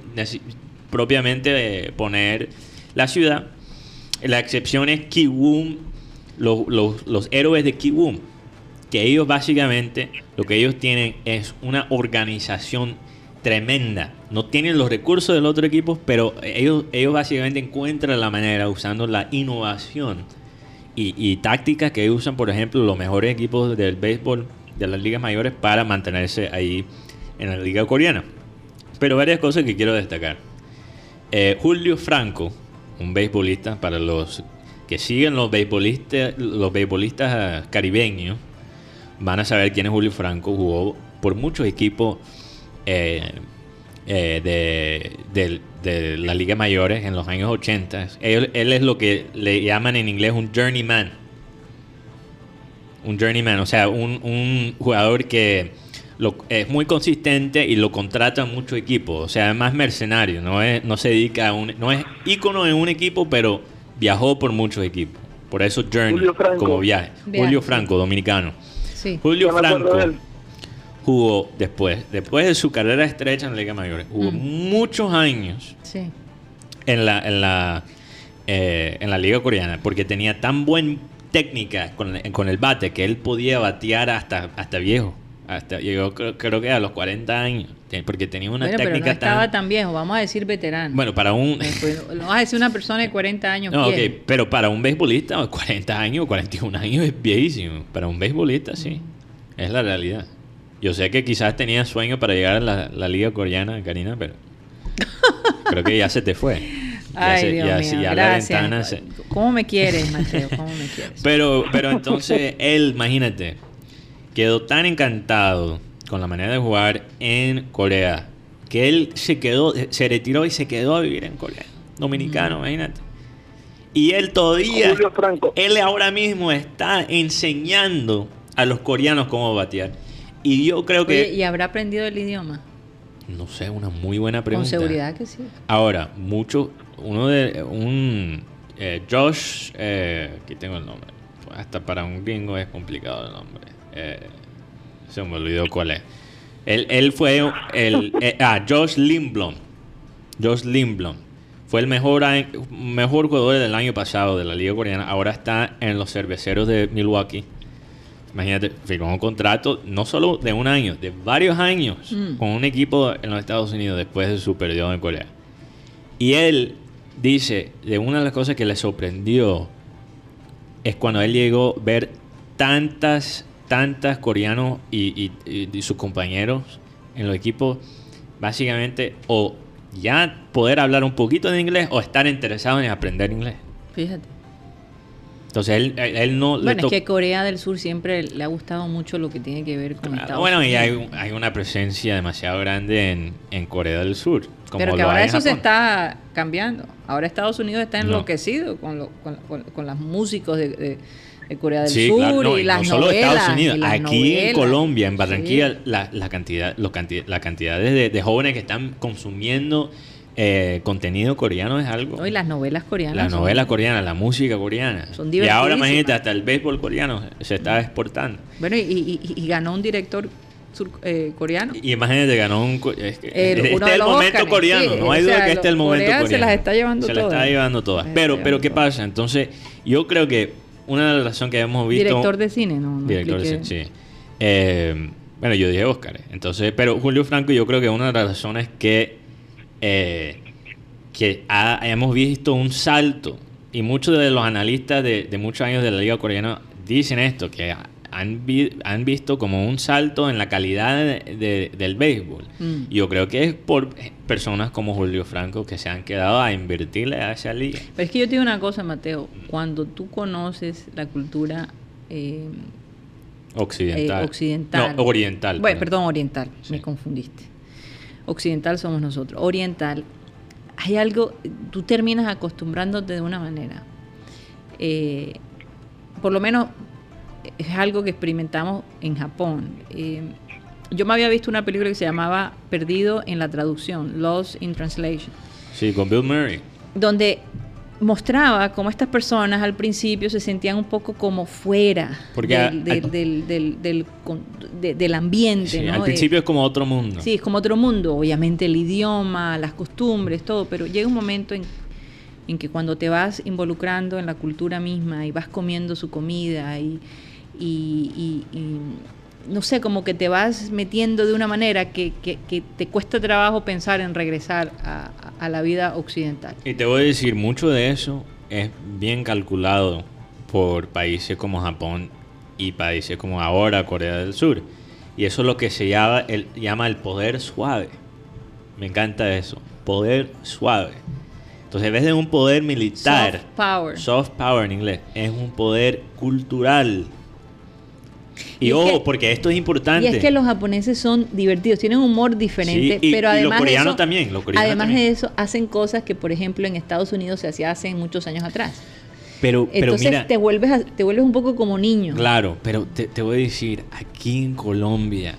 propiamente poner la ciudad. La excepción es Kiwum, los, los, héroes de Kiwum, que ellos básicamente lo que ellos tienen es una organización tremenda. No tienen los recursos del otro equipo, pero ellos, ellos básicamente encuentran la manera usando la innovación y, y tácticas que usan, por ejemplo, los mejores equipos del béisbol de las ligas mayores para mantenerse ahí en la liga coreana. Pero varias cosas que quiero destacar. Eh, Julio Franco, un beisbolista, para los que siguen los beisbolistas, los beisbolistas caribeños, van a saber quién es Julio Franco. Jugó por muchos equipos eh, eh, de, la Liga Mayores en los años 80. Él, es lo que le llaman en inglés un journeyman. Un journeyman, o sea, un jugador que es muy consistente y lo contrata mucho equipo. O sea, es más mercenario, no, es, no se dedica a un. No es ícono en un equipo, pero viajó por muchos equipos. Por eso Journey, como viaje. Julio Franco, dominicano. Julio Franco jugó después, después de su carrera estrecha en la Liga Mayor, jugó mm. muchos años en, la, en, la, eh, en la Liga Coreana, porque tenía tan buena técnica con, con, el bate que él podía batear hasta, hasta viejo. Hasta llegó, creo, que a los 40 años. Porque tenía una técnica pero no estaba tan... viejo, vamos a decir veterano. Bueno, para un. no vas a decir una persona de 40 años. No, ok, pero para un beisbolista, 40 años, 41 años es viejísimo. Para un beisbolista, sí. Es la realidad. Yo sé que quizás tenías sueño para llegar a la, liga coreana, Karina, pero creo que ya se te fue. <laughs> Ay, Dios mío, gracias. ¿Cómo me quieres, Mateo? ¿Cómo me quieres? pero, pero entonces él, imagínate, quedó tan encantado con la manera de jugar en Corea que él se quedó, se retiró y se quedó a vivir en Corea. Dominicano, imagínate. Y él todavía, él ahora mismo está enseñando a los coreanos cómo batear. Y yo creo que... ¿Y habrá aprendido el idioma? No sé, una muy buena pregunta. Con seguridad que sí. Ahora, mucho, uno de, un, eh, Josh, eh, aquí tengo el nombre, hasta para un gringo es complicado el nombre. Eh, se me olvidó cuál es. Él, él fue el, eh, ah, Josh Lindblom. Josh Lindblom. Fue el mejor, mejor jugador del año pasado de la Liga Coreana. Ahora está en los cerveceros de Milwaukee. Imagínate, firmó un contrato no solo de un año, de varios años mm. con un equipo en los Estados Unidos después de su periodo en Corea. Y él dice, de una de las cosas que le sorprendió es cuando él llegó a ver tantas, tantas coreanos y, y sus compañeros en los equipos, básicamente, o ya poder hablar un poquito de inglés o estar interesado en aprender inglés. Fíjate. Entonces él, él no... Bueno, es que Corea del Sur siempre le ha gustado mucho lo que tiene que ver con Estados Bueno, y hay, hay, una presencia demasiado grande en, en Corea del Sur. Pero que ahora eso se está cambiando. Ahora Estados Unidos está enloquecido con, lo, con, con, los músicos de, de, Corea del Sur y, las no solo Estados Unidos, aquí en Colombia, en Barranquilla, la, la, cantidad, los cantidad, la cantidad de, de jóvenes que están consumiendo eh, contenido coreano es algo. y las novelas coreanas. Las novelas coreanas, la música coreana. Son y ahora imagínate, hasta el béisbol coreano se está exportando. Bueno, y, ganó un director eh, coreano. Y imagínate, ganó un. este es el momento coreano, no hay duda que este es el momento coreano. Se las está llevando todas. Se las está llevando todas. Pero, pero ¿qué pasa? Entonces, yo creo que una de las razones que hemos visto. Director de cine, ¿no? director de cine, sí. Eh, bueno, yo dije Oscar. Entonces, pero Julio Franco, yo creo que una de las razones que eh, que hemos visto un salto y muchos de los analistas de, muchos años de la liga coreana dicen esto, que han, han visto como un salto en la calidad del béisbol. Mm. Yo creo que es por personas como Julio Franco que se han quedado a invertirle a esa liga. Pero es que yo te digo una cosa, Mateo, cuando tú conoces la cultura... Eh, occidental. Eh, occidental. No, oriental. Bueno, perdón, oriental, me confundiste occidental somos nosotros, oriental, hay algo, tú terminas acostumbrándote de una manera. Eh, por lo menos es algo que experimentamos en Japón. Eh, yo me había visto una película que se llamaba Perdido en la traducción, Lost in Translation. Sí, con Bill Murray. Donde mostraba cómo estas personas al principio se sentían un poco como fuera del, del, ambiente. Al principio es como otro mundo. Sí, es como otro mundo. Obviamente el idioma, las costumbres, todo, pero llega un momento en, en que cuando te vas involucrando en la cultura misma y vas comiendo su comida y, y, no sé, como que te vas metiendo de una manera que, que, te cuesta trabajo pensar en regresar a, a la vida occidental. Y te voy a decir, mucho de eso es bien calculado por países como Japón y países como ahora Corea del Sur. Y eso es lo que se llama el, llama el poder suave. Me encanta eso, poder suave. Entonces, en vez de un poder militar, soft power, soft power en inglés, es un poder cultural y, ojo, porque esto es importante. Y es que los japoneses son divertidos, tienen un humor diferente, pero además. los coreanos también. además de eso, hacen cosas que, por ejemplo, en Estados Unidos se hacía hace muchos años atrás. Pero, pero Entonces te, vuelves te vuelves un poco como niño. Claro, pero te, te voy a decir, aquí en Colombia,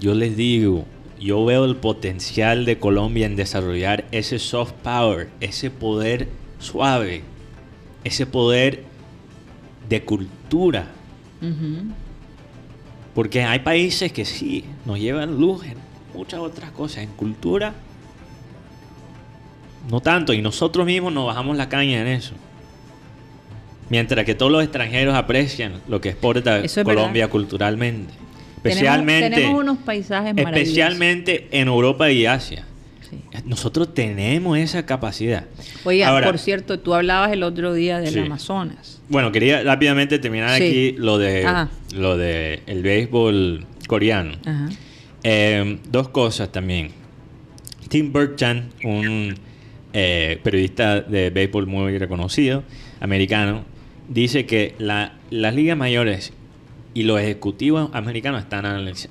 yo les digo, yo veo el potencial de Colombia en desarrollar ese soft power, ese poder suave, ese poder de cultura. Porque hay países que sí nos llevan luz en muchas otras cosas, en cultura, no tanto, y nosotros mismos nos bajamos la caña en eso. Mientras que todos los extranjeros aprecian lo que exporta Colombia culturalmente. Especialmente, tenemos, unos paisajes Especialmente en Europa y Asia. Nosotros tenemos esa capacidad. Oye, por cierto, tú hablabas el otro día del Amazonas. Bueno, quería rápidamente terminar aquí lo de lo de el béisbol coreano. Eh, dos cosas también. Tim Burchan, un eh, periodista de béisbol muy reconocido, americano, dice que la, las ligas mayores y los ejecutivos americanos están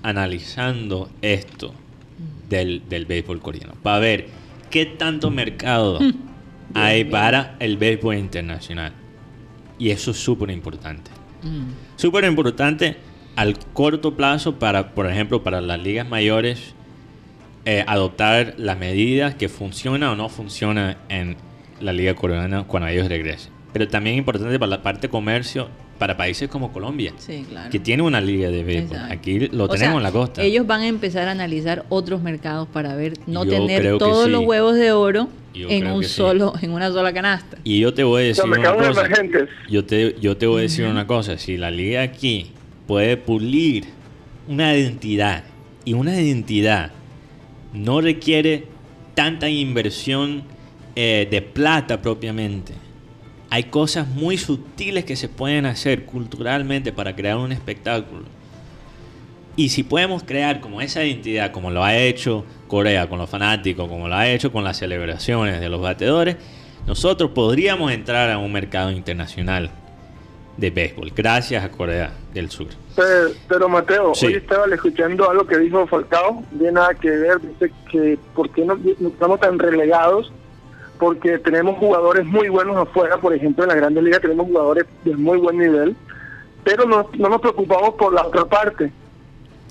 analizando esto del, del béisbol coreano para ver qué tanto mercado hmm. hay para el béisbol internacional. Y eso es súper importante. Mm. Súper importante al corto plazo para, por ejemplo, para las ligas mayores, eh, adoptar las medidas que funcionan o no funcionan en la liga coreana cuando ellos regresen. Pero también importante para la parte comercio para países como Colombia, que tiene una liga de béisbol. Aquí lo tenemos en la costa. Ellos van a empezar a analizar otros mercados para ver, no tener todos los huevos de oro en un solo, en una sola canasta. Y yo te voy a decir una cosa. Yo te, yo te voy a decir una cosa. Si la liga aquí puede pulir una identidad y una identidad no requiere tanta inversión eh, de plata propiamente hay cosas muy sutiles que se pueden hacer culturalmente para crear un espectáculo. Y si podemos crear como esa identidad, como lo ha hecho Corea con los fanáticos, como lo ha hecho con las celebraciones de los batedores, nosotros podríamos entrar a un mercado internacional de béisbol, gracias a Corea del Sur. Pero, Mateo, hoy estaba escuchando algo que dijo Falcao, tiene nada que ver, dice que por qué no estamos tan relegados porque tenemos jugadores muy buenos afuera, por ejemplo en la Grande Liga tenemos jugadores de muy buen nivel, pero no, no nos preocupamos por la otra parte.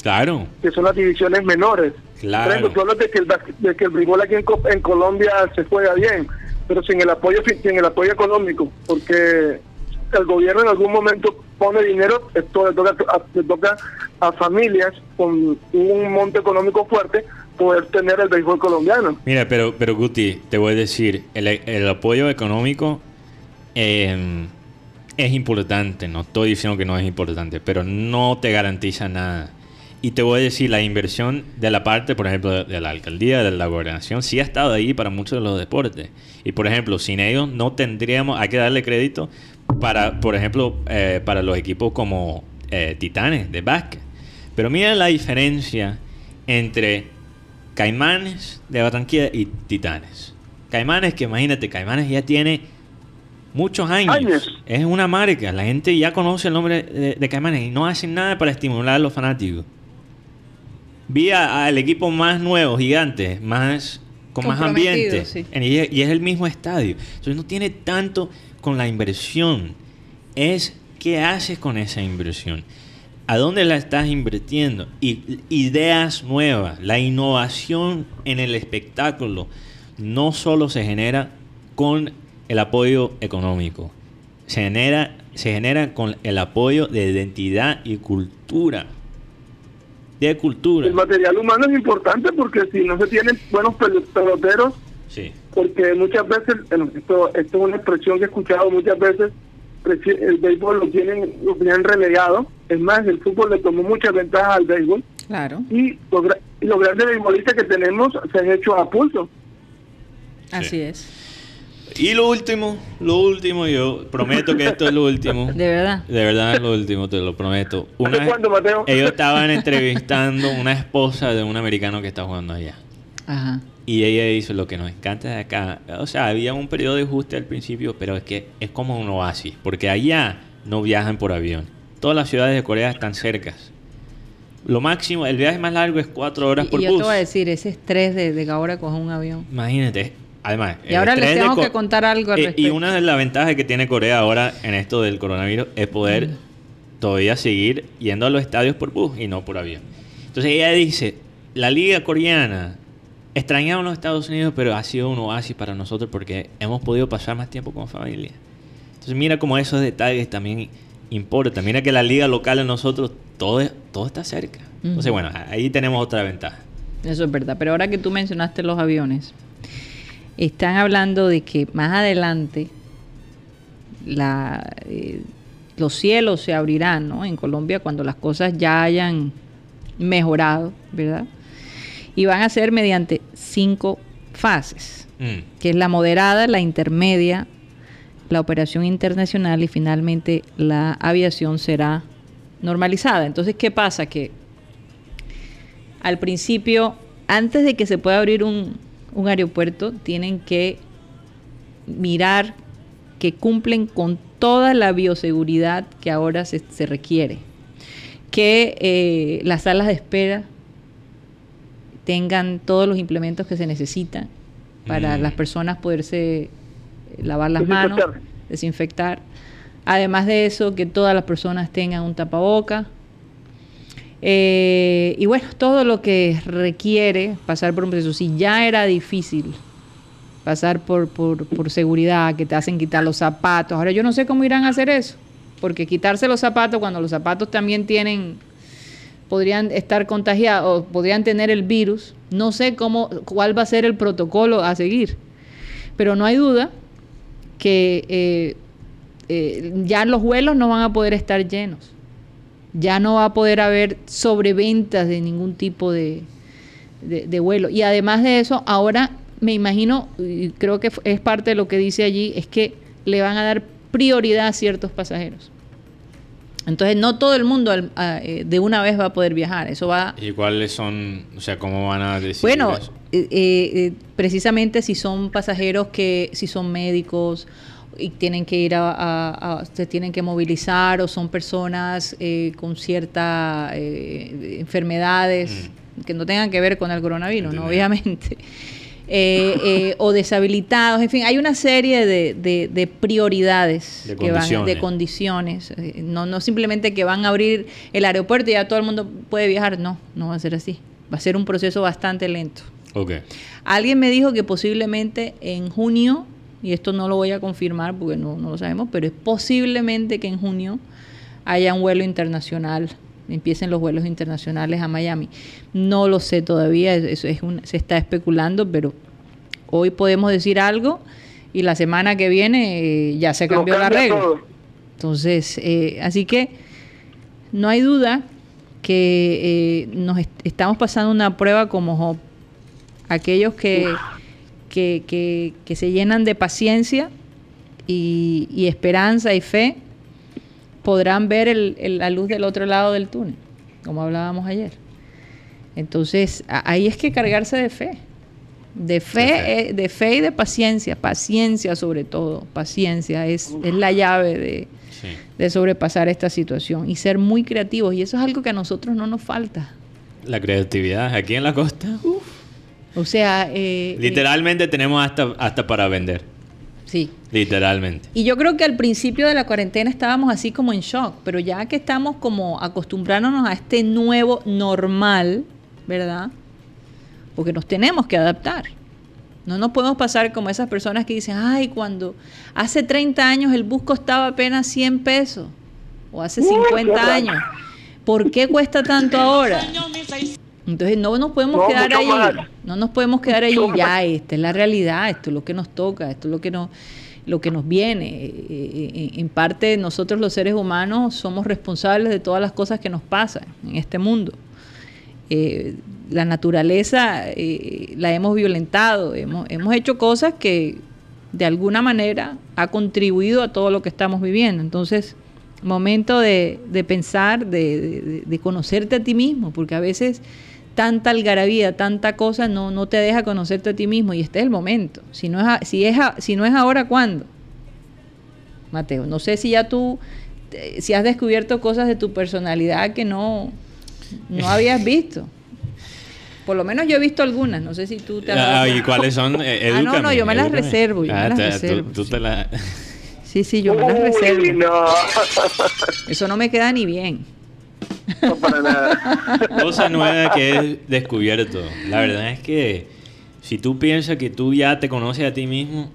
Claro. Que son las divisiones menores. Claro. Por ejemplo, tú hablas de que el, de que el aquí en, Colombia se juega bien, pero sin el apoyo sin el apoyo económico, porque el gobierno en algún momento pone dinero, esto le toca, le toca a familias con un monte económico fuerte poder tener el béisbol colombiano. Mira, pero, pero Guti, te voy a decir, el, apoyo económico em, es importante, no estoy diciendo que no es importante, pero no te garantiza nada. Y te voy a decir, la inversión de la parte, por ejemplo, de, la alcaldía, de la gobernación, sí ha estado ahí para muchos de los deportes. Y, por ejemplo, sin ellos no tendríamos, hay que darle crédito para, por ejemplo, eh, para los equipos como eh, Titanes de básquet. Pero mira la diferencia entre Caimanes de Barranquilla y Titanes. Caimanes, que imagínate, Caimanes ya tiene muchos años. Es una marca. La gente ya conoce el nombre de, Caimanes y no hacen nada para estimular a los fanáticos. Vi al equipo más nuevo, gigante, más con más ambiente. Y, es el mismo estadio. Entonces no tiene tanto con la inversión. Es qué haces con esa inversión. ¿A dónde la estás invirtiendo? Y, ideas nuevas, la innovación en el espectáculo no solo se genera con el apoyo económico, se genera, se genera con el apoyo de identidad y cultura. De cultura. El material humano es importante porque si no se tienen buenos peloteros, sí. porque muchas veces, esto, esto es una expresión que he escuchado muchas veces, el béisbol lo tienen, lo tienen relegado. Es más, el fútbol le tomó muchas ventajas al béisbol. Claro. Y los, los grandes beisbolistas que tenemos se han hecho a pulso. Así es. Y lo último, lo último, yo prometo que esto es lo último. <laughs> De verdad. De verdad es lo último, te lo prometo. Una, cuándo, Mateo? Ellos estaban entrevistando una esposa de un americano que está jugando allá. Ajá. Y ella dice lo que nos encanta de acá. O sea, había un periodo de ajuste al principio, pero es que es como un oasis, porque allá no viajan por avión. Todas las ciudades de Corea están cercas. Lo máximo, el viaje más largo es cuatro horas por y yo te voy a decir, ese estrés de, de ahora coger un avión. Imagínate, además. Y ahora les tengo que contar algo al eh, Y una de las ventajas que tiene Corea ahora en esto del coronavirus es poder mm. todavía seguir yendo a los estadios por bus y no por avión. Entonces ella dice, la liga coreana extrañamos los Estados Unidos, pero ha sido un oasis para nosotros porque hemos podido pasar más tiempo con familia. Entonces mira cómo esos detalles también importan. Mira que la liga local en nosotros todo, todo está cerca. Entonces bueno, ahí tenemos otra ventaja. Eso es verdad. Pero ahora que tú mencionaste los aviones, están hablando de que más adelante la, eh, los cielos se abrirán ¿no? en Colombia cuando las cosas ya hayan mejorado, ¿verdad? Y van a ser mediante cinco fases, mm. que es la moderada, la intermedia, la operación internacional y finalmente la aviación será normalizada. Entonces, ¿qué pasa? Que al principio, antes de que se pueda abrir un, un aeropuerto, tienen que mirar que cumplen con toda la bioseguridad que ahora se, se requiere. Que eh, las salas de espera tengan todos los implementos que se necesitan para mm. las personas poderse eh, lavar las manos, desinfectar. Además de eso, que todas las personas tengan un tapaboca. Eh, y bueno, todo lo que requiere pasar por un proceso. Si ya era difícil pasar por, por, por seguridad, que te hacen quitar los zapatos. Ahora yo no sé cómo irán a hacer eso, porque quitarse los zapatos cuando los zapatos también tienen, podrían estar contagiados o podrían tener el virus, no sé cómo, cuál va a ser el protocolo a seguir. Pero no hay duda que eh, eh, ya los vuelos no van a poder estar llenos. Ya no va a poder haber sobreventas de ningún tipo de, de vuelo. Y además de eso, ahora me imagino, y creo que es parte de lo que dice allí, es que le van a dar prioridad a ciertos pasajeros. Entonces no todo el mundo eh, de una vez va a poder viajar. Eso va. ¿Y cuáles son, o sea, cómo van a decidir Bueno, eh, eh, precisamente si son pasajeros que, si son médicos y tienen que ir a, se tienen que movilizar o son personas con ciertas enfermedades mm. que no tengan que ver con el coronavirus, ¿no? obviamente. Eh, eh, o deshabilitados, en fin, hay una serie de, prioridades, de que condiciones, van, de condiciones. Eh, no, no simplemente que van a abrir el aeropuerto y ya todo el mundo puede viajar, no, no va a ser así. Va a ser un proceso bastante lento. Okay. Alguien me dijo que posiblemente en junio, y esto no lo voy a confirmar porque no, no lo sabemos, pero es posiblemente que en junio haya un vuelo internacional empiecen los vuelos internacionales a Miami. No lo sé todavía, eso es se está especulando, pero hoy podemos decir algo y la semana que viene eh, ya se cambió la regla. Entonces, eh, así que no hay duda que eh, nos estamos pasando una prueba como Aquellos que, que, que, se llenan de paciencia y, y esperanza y fe podrán ver el, la luz del otro lado del túnel, como hablábamos ayer. Entonces, ahí es que cargarse de fe. De fe, de fe, y de paciencia, paciencia sobre todo, paciencia es, es la llave de, de, sobrepasar esta situación y ser muy creativos. Y eso es algo que a nosotros no nos falta. La creatividad aquí en la costa. O sea, eh, literalmente tenemos hasta, hasta para vender. Sí. Literalmente. Y yo creo que al principio de la cuarentena estábamos así como en shock, pero ya que estamos como acostumbrándonos a este nuevo normal, ¿verdad? Porque nos tenemos que adaptar. No nos podemos pasar como esas personas que dicen, ay, cuando hace 30 años el bus costaba apenas 100 pesos, o hace 50 años, ¿por qué cuesta tanto ahora? Entonces no nos podemos quedar ahí, no nos podemos quedar ahí, ya, esta es la realidad, esto es lo que nos toca, esto es lo que nos, lo que nos viene. Eh, eh, en parte nosotros los seres humanos somos responsables de todas las cosas que nos pasan en este mundo. Eh, la naturaleza la hemos violentado, hemos, hemos hecho cosas que de alguna manera ha contribuido a todo lo que estamos viviendo. Entonces, momento de, pensar, de, de, conocerte a ti mismo, porque a veces tanta algarabía, tanta cosa, no, no te deja conocerte a ti mismo y este es el momento. Si no es, si es, si no es ahora, ¿cuándo? Mateo, no sé si ya tú, si has descubierto cosas de tu personalidad que no, no <laughs> habías visto. Por lo menos yo he visto algunas, no sé si tú te has ah, ¿Y cuáles son? <laughs> Eh, ah, no, no, yo me las reservo. Yo me ah, las reservo tú, te la... Sí, sí, yo me las reservo. No. Eso no me queda ni bien. No para nada. <laughs> Cosa nueva que he descubierto. La verdad es que si tú piensas que tú ya te conoces a ti mismo,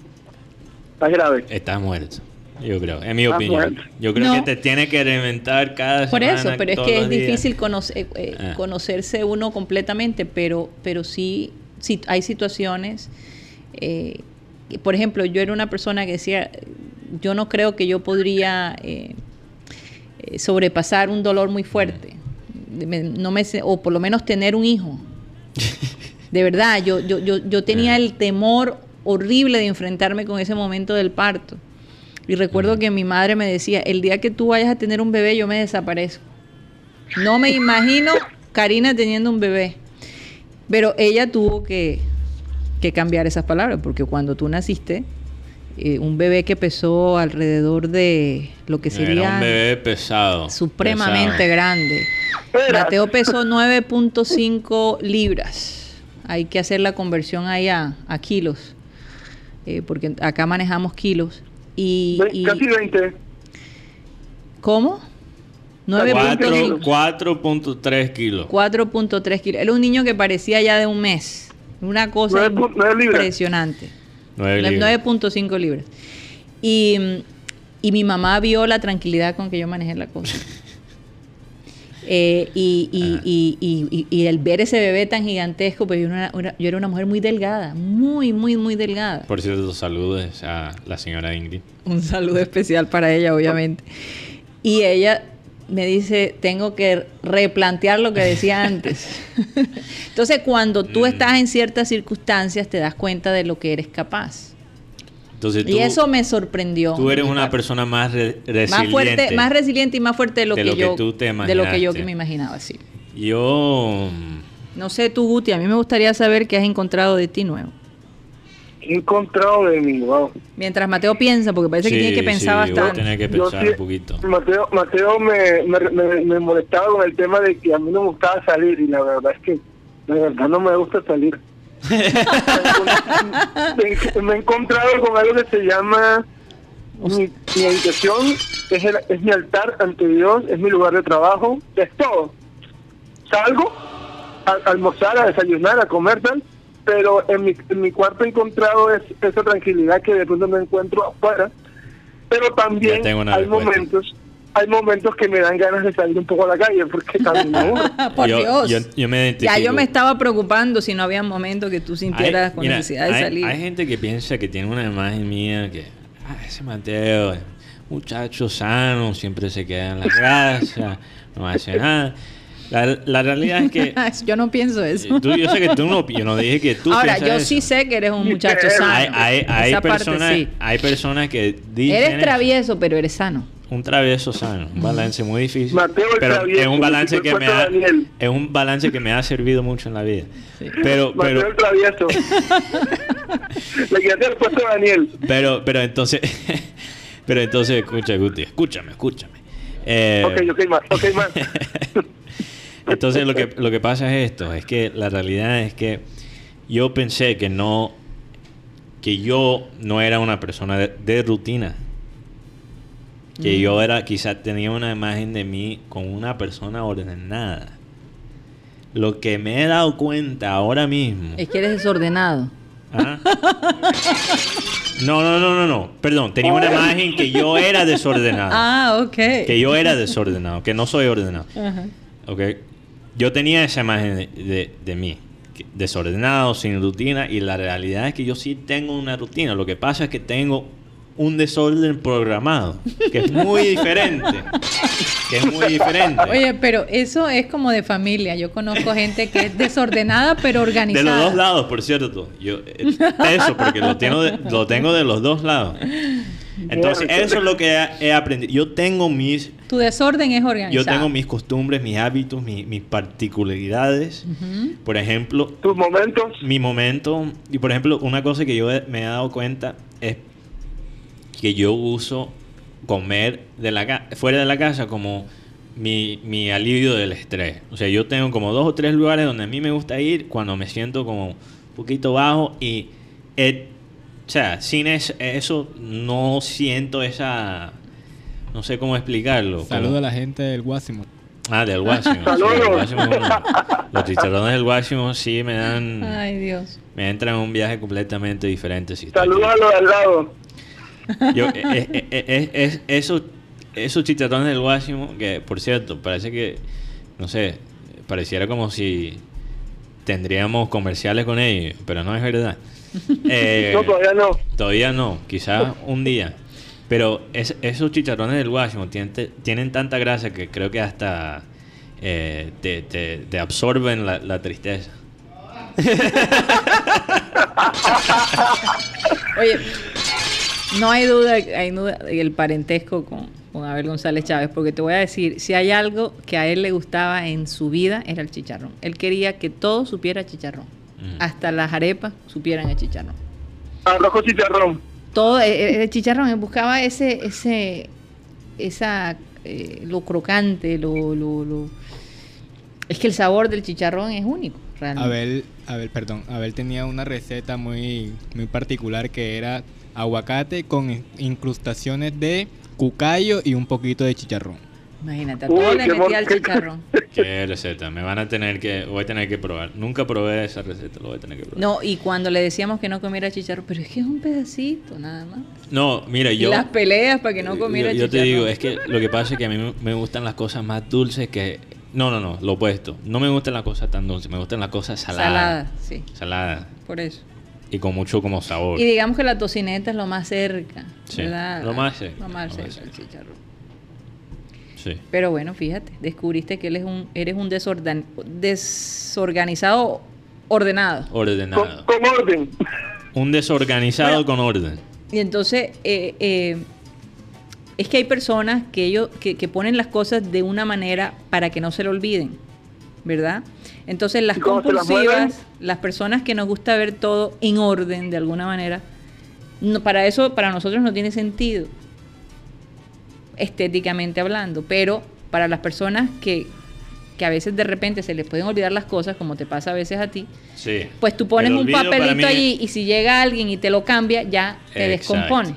estás grave. Estás muerto. Yo creo, en mi opinión. Yo creo que te tiene que reinventar cada Por eso, pero es que es difícil eh, eh, ah. conocerse uno completamente, pero, pero sí, sí hay situaciones. Eh, por ejemplo, yo era una persona que decía, yo no creo que yo podría eh, sobrepasar un dolor muy fuerte. No me, o por lo menos tener un hijo. <laughs> De verdad, yo, yo, yo, yo tenía el temor horrible de enfrentarme con ese momento del parto. Y recuerdo que mi madre me decía, el día que tú vayas a tener un bebé, yo me desaparezco. No me imagino Karina teniendo un bebé. Pero ella tuvo que, que cambiar esas palabras, porque cuando tú naciste, eh, un bebé que pesó alrededor de lo que sería... un bebé pesado. Supremamente grande. Mateo pesó 9.5 libras. Hay que hacer la conversión ahí a, kilos, eh, porque acá manejamos kilos. Y, Casi 20. ¿Cómo? 4.3 kilos. 4.3 kilos. Era un niño que parecía ya de un mes. Una cosa impresionante. 9.5 libras. Y, y, mi mamá vio la tranquilidad con que yo manejé la cosa. <laughs> Eh, y, y, y, y, el ver ese bebé tan gigantesco, pues yo, yo, era una mujer muy delgada, muy, muy, muy delgada. Por cierto, saludos a la señora Ingrid. Un saludo especial para ella, obviamente. Y ella me dice, tengo que replantear lo que decía <laughs> antes. <laughs> Entonces, cuando tú mm. estás en ciertas circunstancias, te das cuenta de lo que eres capaz. Entonces, y eso me sorprendió. Tú eres una persona más resiliente. Más fuerte, más resiliente y más fuerte de lo, que, yo de lo que yo me imaginaba, sí. Yo no sé tú, Guti, a mí me gustaría saber qué has encontrado de ti nuevo encontrado de mí, wow. Mientras Mateo piensa, porque parece que tiene que pensar bastante. Tiene que pensar un poquito. Mateo, Mateo me, me, me, molestaba con el tema de que a mí no me gustaba salir y la verdad es que la verdad no me gusta salir. <laughs> me, he encontrado con algo que se llama mi, mi habitación, es, es mi altar ante Dios, es mi lugar de trabajo, es todo. Salgo a, almorzar, a desayunar, a comer tal pero en mi, en mi cuarto he encontrado esa tranquilidad que de pronto no encuentro afuera, pero también hay momentos hay momentos que me dan ganas de salir un poco a la calle porque también <laughs> Por Dios. ya yo me estaba preocupando si no había momentos que tú sintieras con necesidad de salir. Hay gente que piensa que tiene una imagen mía que, ah, ese Mateo, muchacho sano, siempre se queda en la <laughs> casa, no hace nada. La, la, realidad es que... <laughs> yo no pienso eso. yo sé que tú no... Yo no dije que tú Ahora, yo sí sé que eres un muchacho sano. Hay, hay, personas, hay personas que dicen... Eres travieso, pero eres sano. Un travieso sano, un balance muy difícil. pero es un balance que me ha, es un balance que me ha servido mucho en la vida. Pero, pero el travieso. <laughs> Le quedé el puesto a Daniel. Pero, pero entonces, <laughs> pero entonces, escucha, Guti, escúchame, escúchame. Eh, ok, ok, más, ok, más. Entonces lo que, lo que pasa es esto, es que la realidad es que yo pensé que no, que yo no era una persona de, rutina. Que yo mm. era, quizás tenía una imagen de mí con una persona ordenada. Lo que me he dado cuenta ahora mismo. Es que eres desordenado. ¿Ah? No, no, no, no, no. Perdón, tenía una imagen que yo era desordenado. Ah, ok. Que yo era desordenado, que no soy ordenado. Ok yo tenía esa imagen de, mí, desordenado, sin rutina, y la realidad es que yo sí tengo una rutina. Lo que pasa es que tengo un desorden programado, que es muy diferente. que es muy diferente. Oye, pero eso es como de familia. Yo conozco gente que es desordenada pero organizada. De los dos lados, por cierto. Yo, eso, porque lo tengo lo tengo de los dos lados. Entonces, eso es lo que he, aprendido. Yo tengo mis... Tu desorden es organizado. Yo tengo mis costumbres, mis hábitos, mis, particularidades. Por ejemplo... Tus momentos. Mi momento. Y por ejemplo, una cosa que yo me he dado cuenta es que yo uso comer de la fuera de la casa como mi, mi alivio del estrés. O sea, yo tengo como dos o tres lugares donde a mí me gusta ir cuando me siento como un poquito bajo y... O sea, sin eso no siento esa... No sé cómo explicarlo. Saludo a la gente del Guásimo. Ah, del <laughs> Guásimo. los chicharrones del Guásimo sí me dan... Ay, Dios. Me entran en un viaje completamente diferente. Saludos a los del lado. Yo, eh, eh, eh, es, esos, esos chicharrones del Guásimo, que por cierto, parece que, no sé, pareciera como si tendríamos comerciales con ellos, pero no es verdad. Eh, no, todavía no. Todavía no, quizás un día. Pero esos chicharrones del Washington tienen, tanta grasa que creo que hasta eh, te, absorben la, tristeza. <laughs> Oye, no hay duda, hay duda el parentesco con, don Abel González Chávez, porque te voy a decir, si hay algo que a él le gustaba en su vida, era el chicharrón. Él quería que todo supiera chicharrón. Hasta las arepas supieran el chicharrón. Arroz con chicharrón. Todo, eh, eh, el, chicharrón, él buscaba ese, ese, esa, eh, lo crocante, lo, lo, lo, Es que el sabor del chicharrón es único, realmente. Abel, Abel, perdón, Abel tenía una receta muy, muy particular que era aguacate con incrustaciones de cucayo y un poquito de chicharrón. Imagínate, a todo le metía el chicharrón. <laughs> Qué receta, me van a tener que, voy a tener que probar. Nunca probé esa receta, lo voy a tener que probar. No, y cuando le decíamos que no comiera chicharrón, pero es que es un pedacito, nada más. No, mira, yo... Las peleas para que no comiera yo, yo te digo, es que lo que pasa es que a mí me gustan las cosas más dulces que... No, no, no, lo opuesto. No me gustan las cosas tan dulces, me gustan las cosas saladas. Saladas, sí. Saladas. Por eso y con mucho como sabor. Y digamos que la tocineta es lo más cerca. Sí, lo más cerca. Lo más cerca, el chicharrón. Sí. Pero bueno, fíjate, descubriste que él es un, eres un desorden, desorganizado ordenado. Ordenado. Con, orden. Un desorganizado con orden. Y entonces, eh, eh, es que hay personas que, ellos, que, que ponen las cosas de una manera para que no se lo olviden, ¿verdad? Entonces las compulsivas, las, personas que nos gusta ver todo en orden de alguna manera, no, para eso para nosotros no tiene sentido, estéticamente hablando, pero para las personas que, que a veces de repente se les pueden olvidar las cosas, como te pasa a veces a ti, pues tú pones un papelito allí y si llega alguien y te lo cambia, ya te descompone.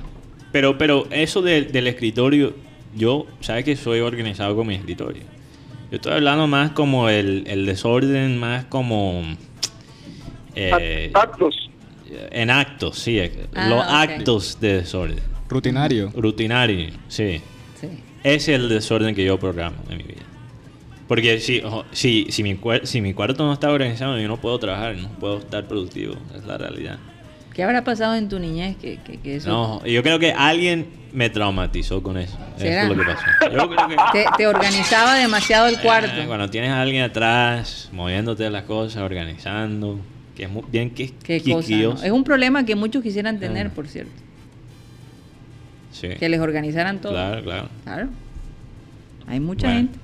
Pero, pero eso del escritorio, yo, sabes que soy organizado con mi escritorio. Yo estoy hablando más como el, el desorden, más como... Eh, actos. En actos, sí. Eh, ah, los actos de desorden. Rutinario. Rutinario, sí. Es el desorden que yo programo en mi vida. Porque si, si, si, mi, si mi cuarto no está organizado, yo no puedo trabajar, no puedo estar productivo. Es la realidad. ¿Qué habrá pasado en tu niñez que, que, eso... No, yo creo que alguien me traumatizó con eso. Eso es lo que pasó. Yo creo que... <laughs> te, organizaba demasiado el cuarto. Eh, cuando tienes a alguien atrás, moviéndote las cosas, organizando, que es muy bien que ¿Qué cosa, Es un problema que muchos quisieran tener, ah. por cierto. Sí. Que les organizaran todo. Claro, claro. Claro. Hay mucha gente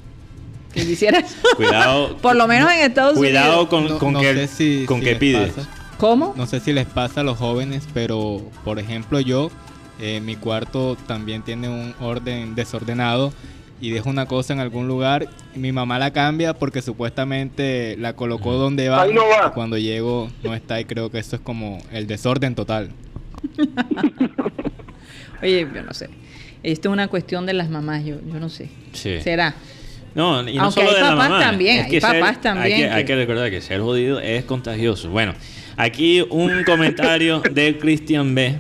que quisiera eso. <laughs> Cuidado. <laughs> por lo menos en Estados Unidos. Cuidado con, con, que, con que pides. ¿Cómo? No sé si les pasa a los jóvenes, pero por ejemplo yo eh, mi cuarto también tiene un orden desordenado y dejo una cosa en algún lugar mi mamá la cambia porque supuestamente la colocó donde va, no va. Y cuando llego no está y creo que eso es como el desorden total. <laughs> Oye, yo no sé. Esto es una cuestión de las mamás, yo, yo no sé. ¿Será? No, y no solo de papás también, hay papás también. Hay que, recordar que ser jodido es contagioso. Bueno, Aquí un comentario de Christian B.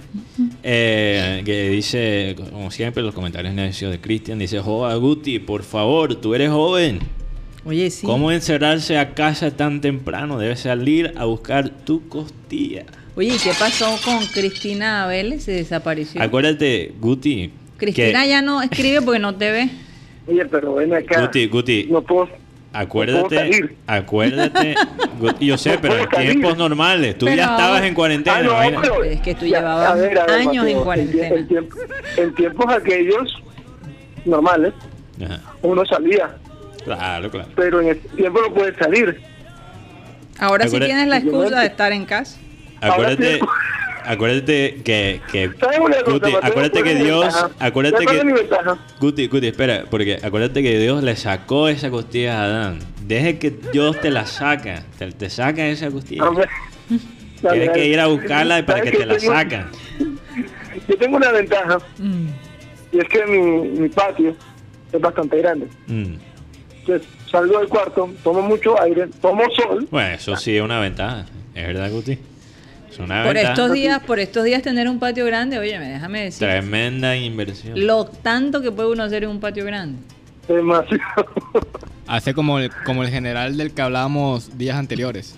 Eh, que dice, como siempre, los comentarios necios de Christian, dice, Joa Guti, por favor, tú eres joven. Oye, sí. ¿Cómo encerrarse a casa tan temprano? Debes salir a buscar tu costilla. Oye, ¿y qué pasó con Cristina Vélez? Se desapareció. Acuérdate, Guti. Cristina ya no escribe porque no te ve. Oye, pero ven acá. Guti, Guti. No puedo Acuérdate, acuérdate, yo sé, pero en tiempos normales, tú ya estabas en cuarentena. Ah, es que tú llevabas años en cuarentena. En, tiempos aquellos normales, uno salía. Claro, claro. Pero en el tiempo no puedes salir. Ahora sí tienes la excusa de estar en casa. Acuérdate, acuérdate que, que <laughs> Guti, acuérdate que Dios, acuérdate que Guti, Guti, espera, porque acuérdate que Dios le sacó esa costilla a Adán. Deje que Dios te la saca, te, te saca esa costilla. Tienes que ir a buscarla para que te la sacan. Yo tengo una ventaja mm. y es que mi, mi patio es bastante grande. Mm. Entonces salgo del cuarto, tomo mucho aire, tomo sol. Bueno, eso sí es una ventaja, es verdad, Guti por estos días, por estos días tener un patio grande, oye, déjame decir. Tremenda inversión. Lo tanto que puede uno hacer en un patio grande. Demasiado. Hace como el, como el general del que hablábamos días anteriores.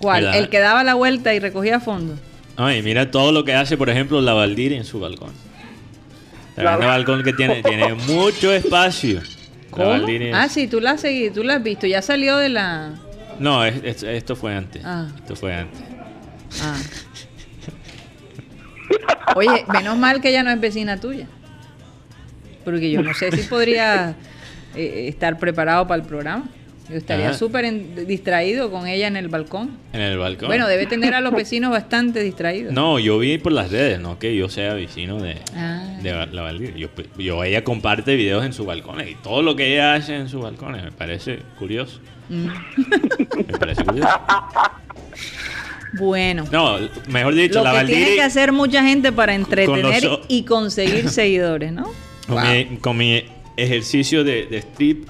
¿Cuál? El que daba la vuelta y recogía fondo. Ay, mira todo lo que hace, por ejemplo, la Valdir en su balcón. La balcón que tiene, tiene <laughs> mucho espacio. ¿Cómo? Ah, sí, tú la has seguido, tú la has visto. Ya salió de la... No, esto fue antes. Ah. Esto fue antes. Ah. Oye, menos mal que ella no es vecina tuya. porque yo no sé si podría eh, estar preparado para el programa. Yo estaría súper distraído con ella en el balcón. En el balcón. Bueno, debe tener a los vecinos bastante distraídos. No, yo vi por las redes, no que yo sea vecino de, ah. la Valdir. Yo, ella comparte videos en su balcón y todo lo que ella hace en su balcón me parece curioso. Mm. me parece curioso. <laughs> Bueno. No, mejor dicho, la que Tiene que hacer mucha gente para entretener y conseguir <laughs> seguidores, ¿no? Con, mi, ejercicio de, de strip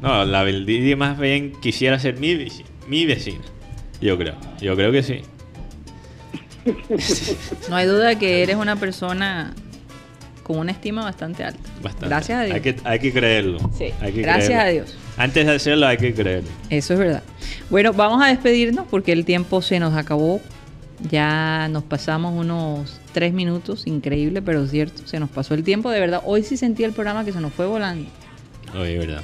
no, la Valdivia más bien quisiera ser mi, mi vecina. Yo creo. Yo creo que sí. <laughs> No hay duda que eres una persona con una estima bastante alta. Gracias a Dios. Hay que, hay que creerlo. Sí. Gracias a Dios. Antes de hacerlo hay que creerlo. Eso es verdad. Bueno, vamos a despedirnos porque el tiempo se nos acabó. Ya nos pasamos unos tres minutos, increíble, pero es cierto. Se nos pasó el tiempo, de verdad. Hoy sí sentí el programa que se nos fue volando. Hoy, verdad.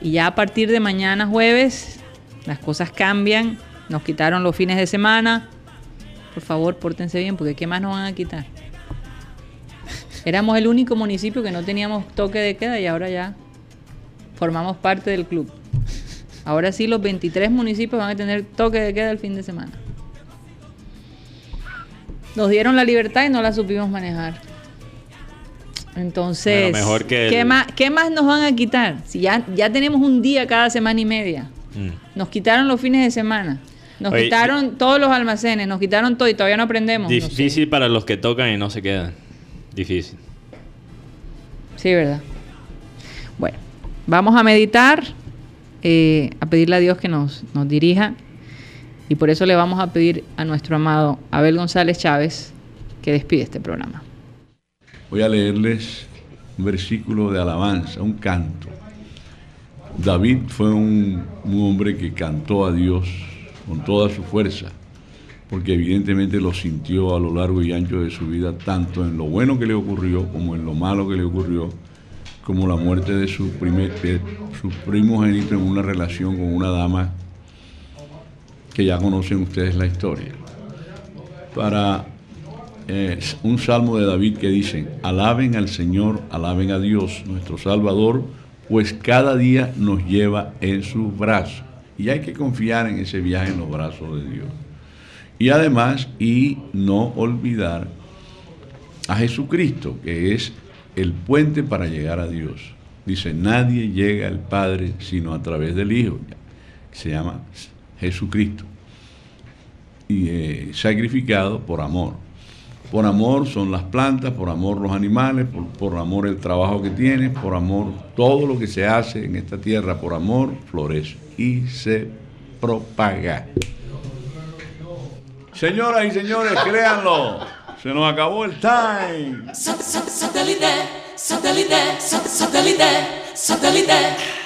Y ya a partir de mañana jueves las cosas cambian. Nos quitaron los fines de semana. Por favor, pórtense bien porque ¿qué más nos van a quitar? Éramos el único municipio que no teníamos toque de queda y ahora ya formamos parte del club. Ahora sí los 23 municipios van a tener toque de queda el fin de semana. Nos dieron la libertad y no la supimos manejar. Entonces, ¿qué, más, ¿qué más nos van a quitar? Si ya, ya tenemos un día cada semana y media. Mm. Nos quitaron los fines de semana. Nos quitaron todos los almacenes, nos quitaron todo y todavía no aprendemos. Difícil para los que tocan y no se quedan. Difícil. Sí, ¿verdad? Bueno, vamos a meditar, eh, a pedirle a Dios que nos, nos dirija. Y por eso le vamos a pedir a nuestro amado Abel González Chávez que despide este programa. Voy a leerles un versículo de alabanza, un canto. David fue un, hombre que cantó a Dios con toda su fuerza, porque evidentemente lo sintió a lo largo y ancho de su vida, tanto en lo bueno que le ocurrió como en lo malo que le ocurrió, como la muerte de su, primer, primogénito en una relación con una dama que ya conocen ustedes la historia. Para es un salmo de David que dice, alaben al Señor, alaben a Dios, nuestro Salvador, pues cada día nos lleva en sus brazos. Y hay que confiar en ese viaje en los brazos de Dios. Y además, y no olvidar a Jesucristo, que es el puente para llegar a Dios. Dice, nadie llega al Padre sino a través del Hijo. Se llama Jesucristo. Y eh, sacrificado por amor. Por amor son las plantas, por amor los animales, por, amor el trabajo que tienes, por amor todo lo que se hace en esta tierra, por amor florece y se propaga. Señoras y señores, créanlo, se nos acabó el time. Satélite, satélite.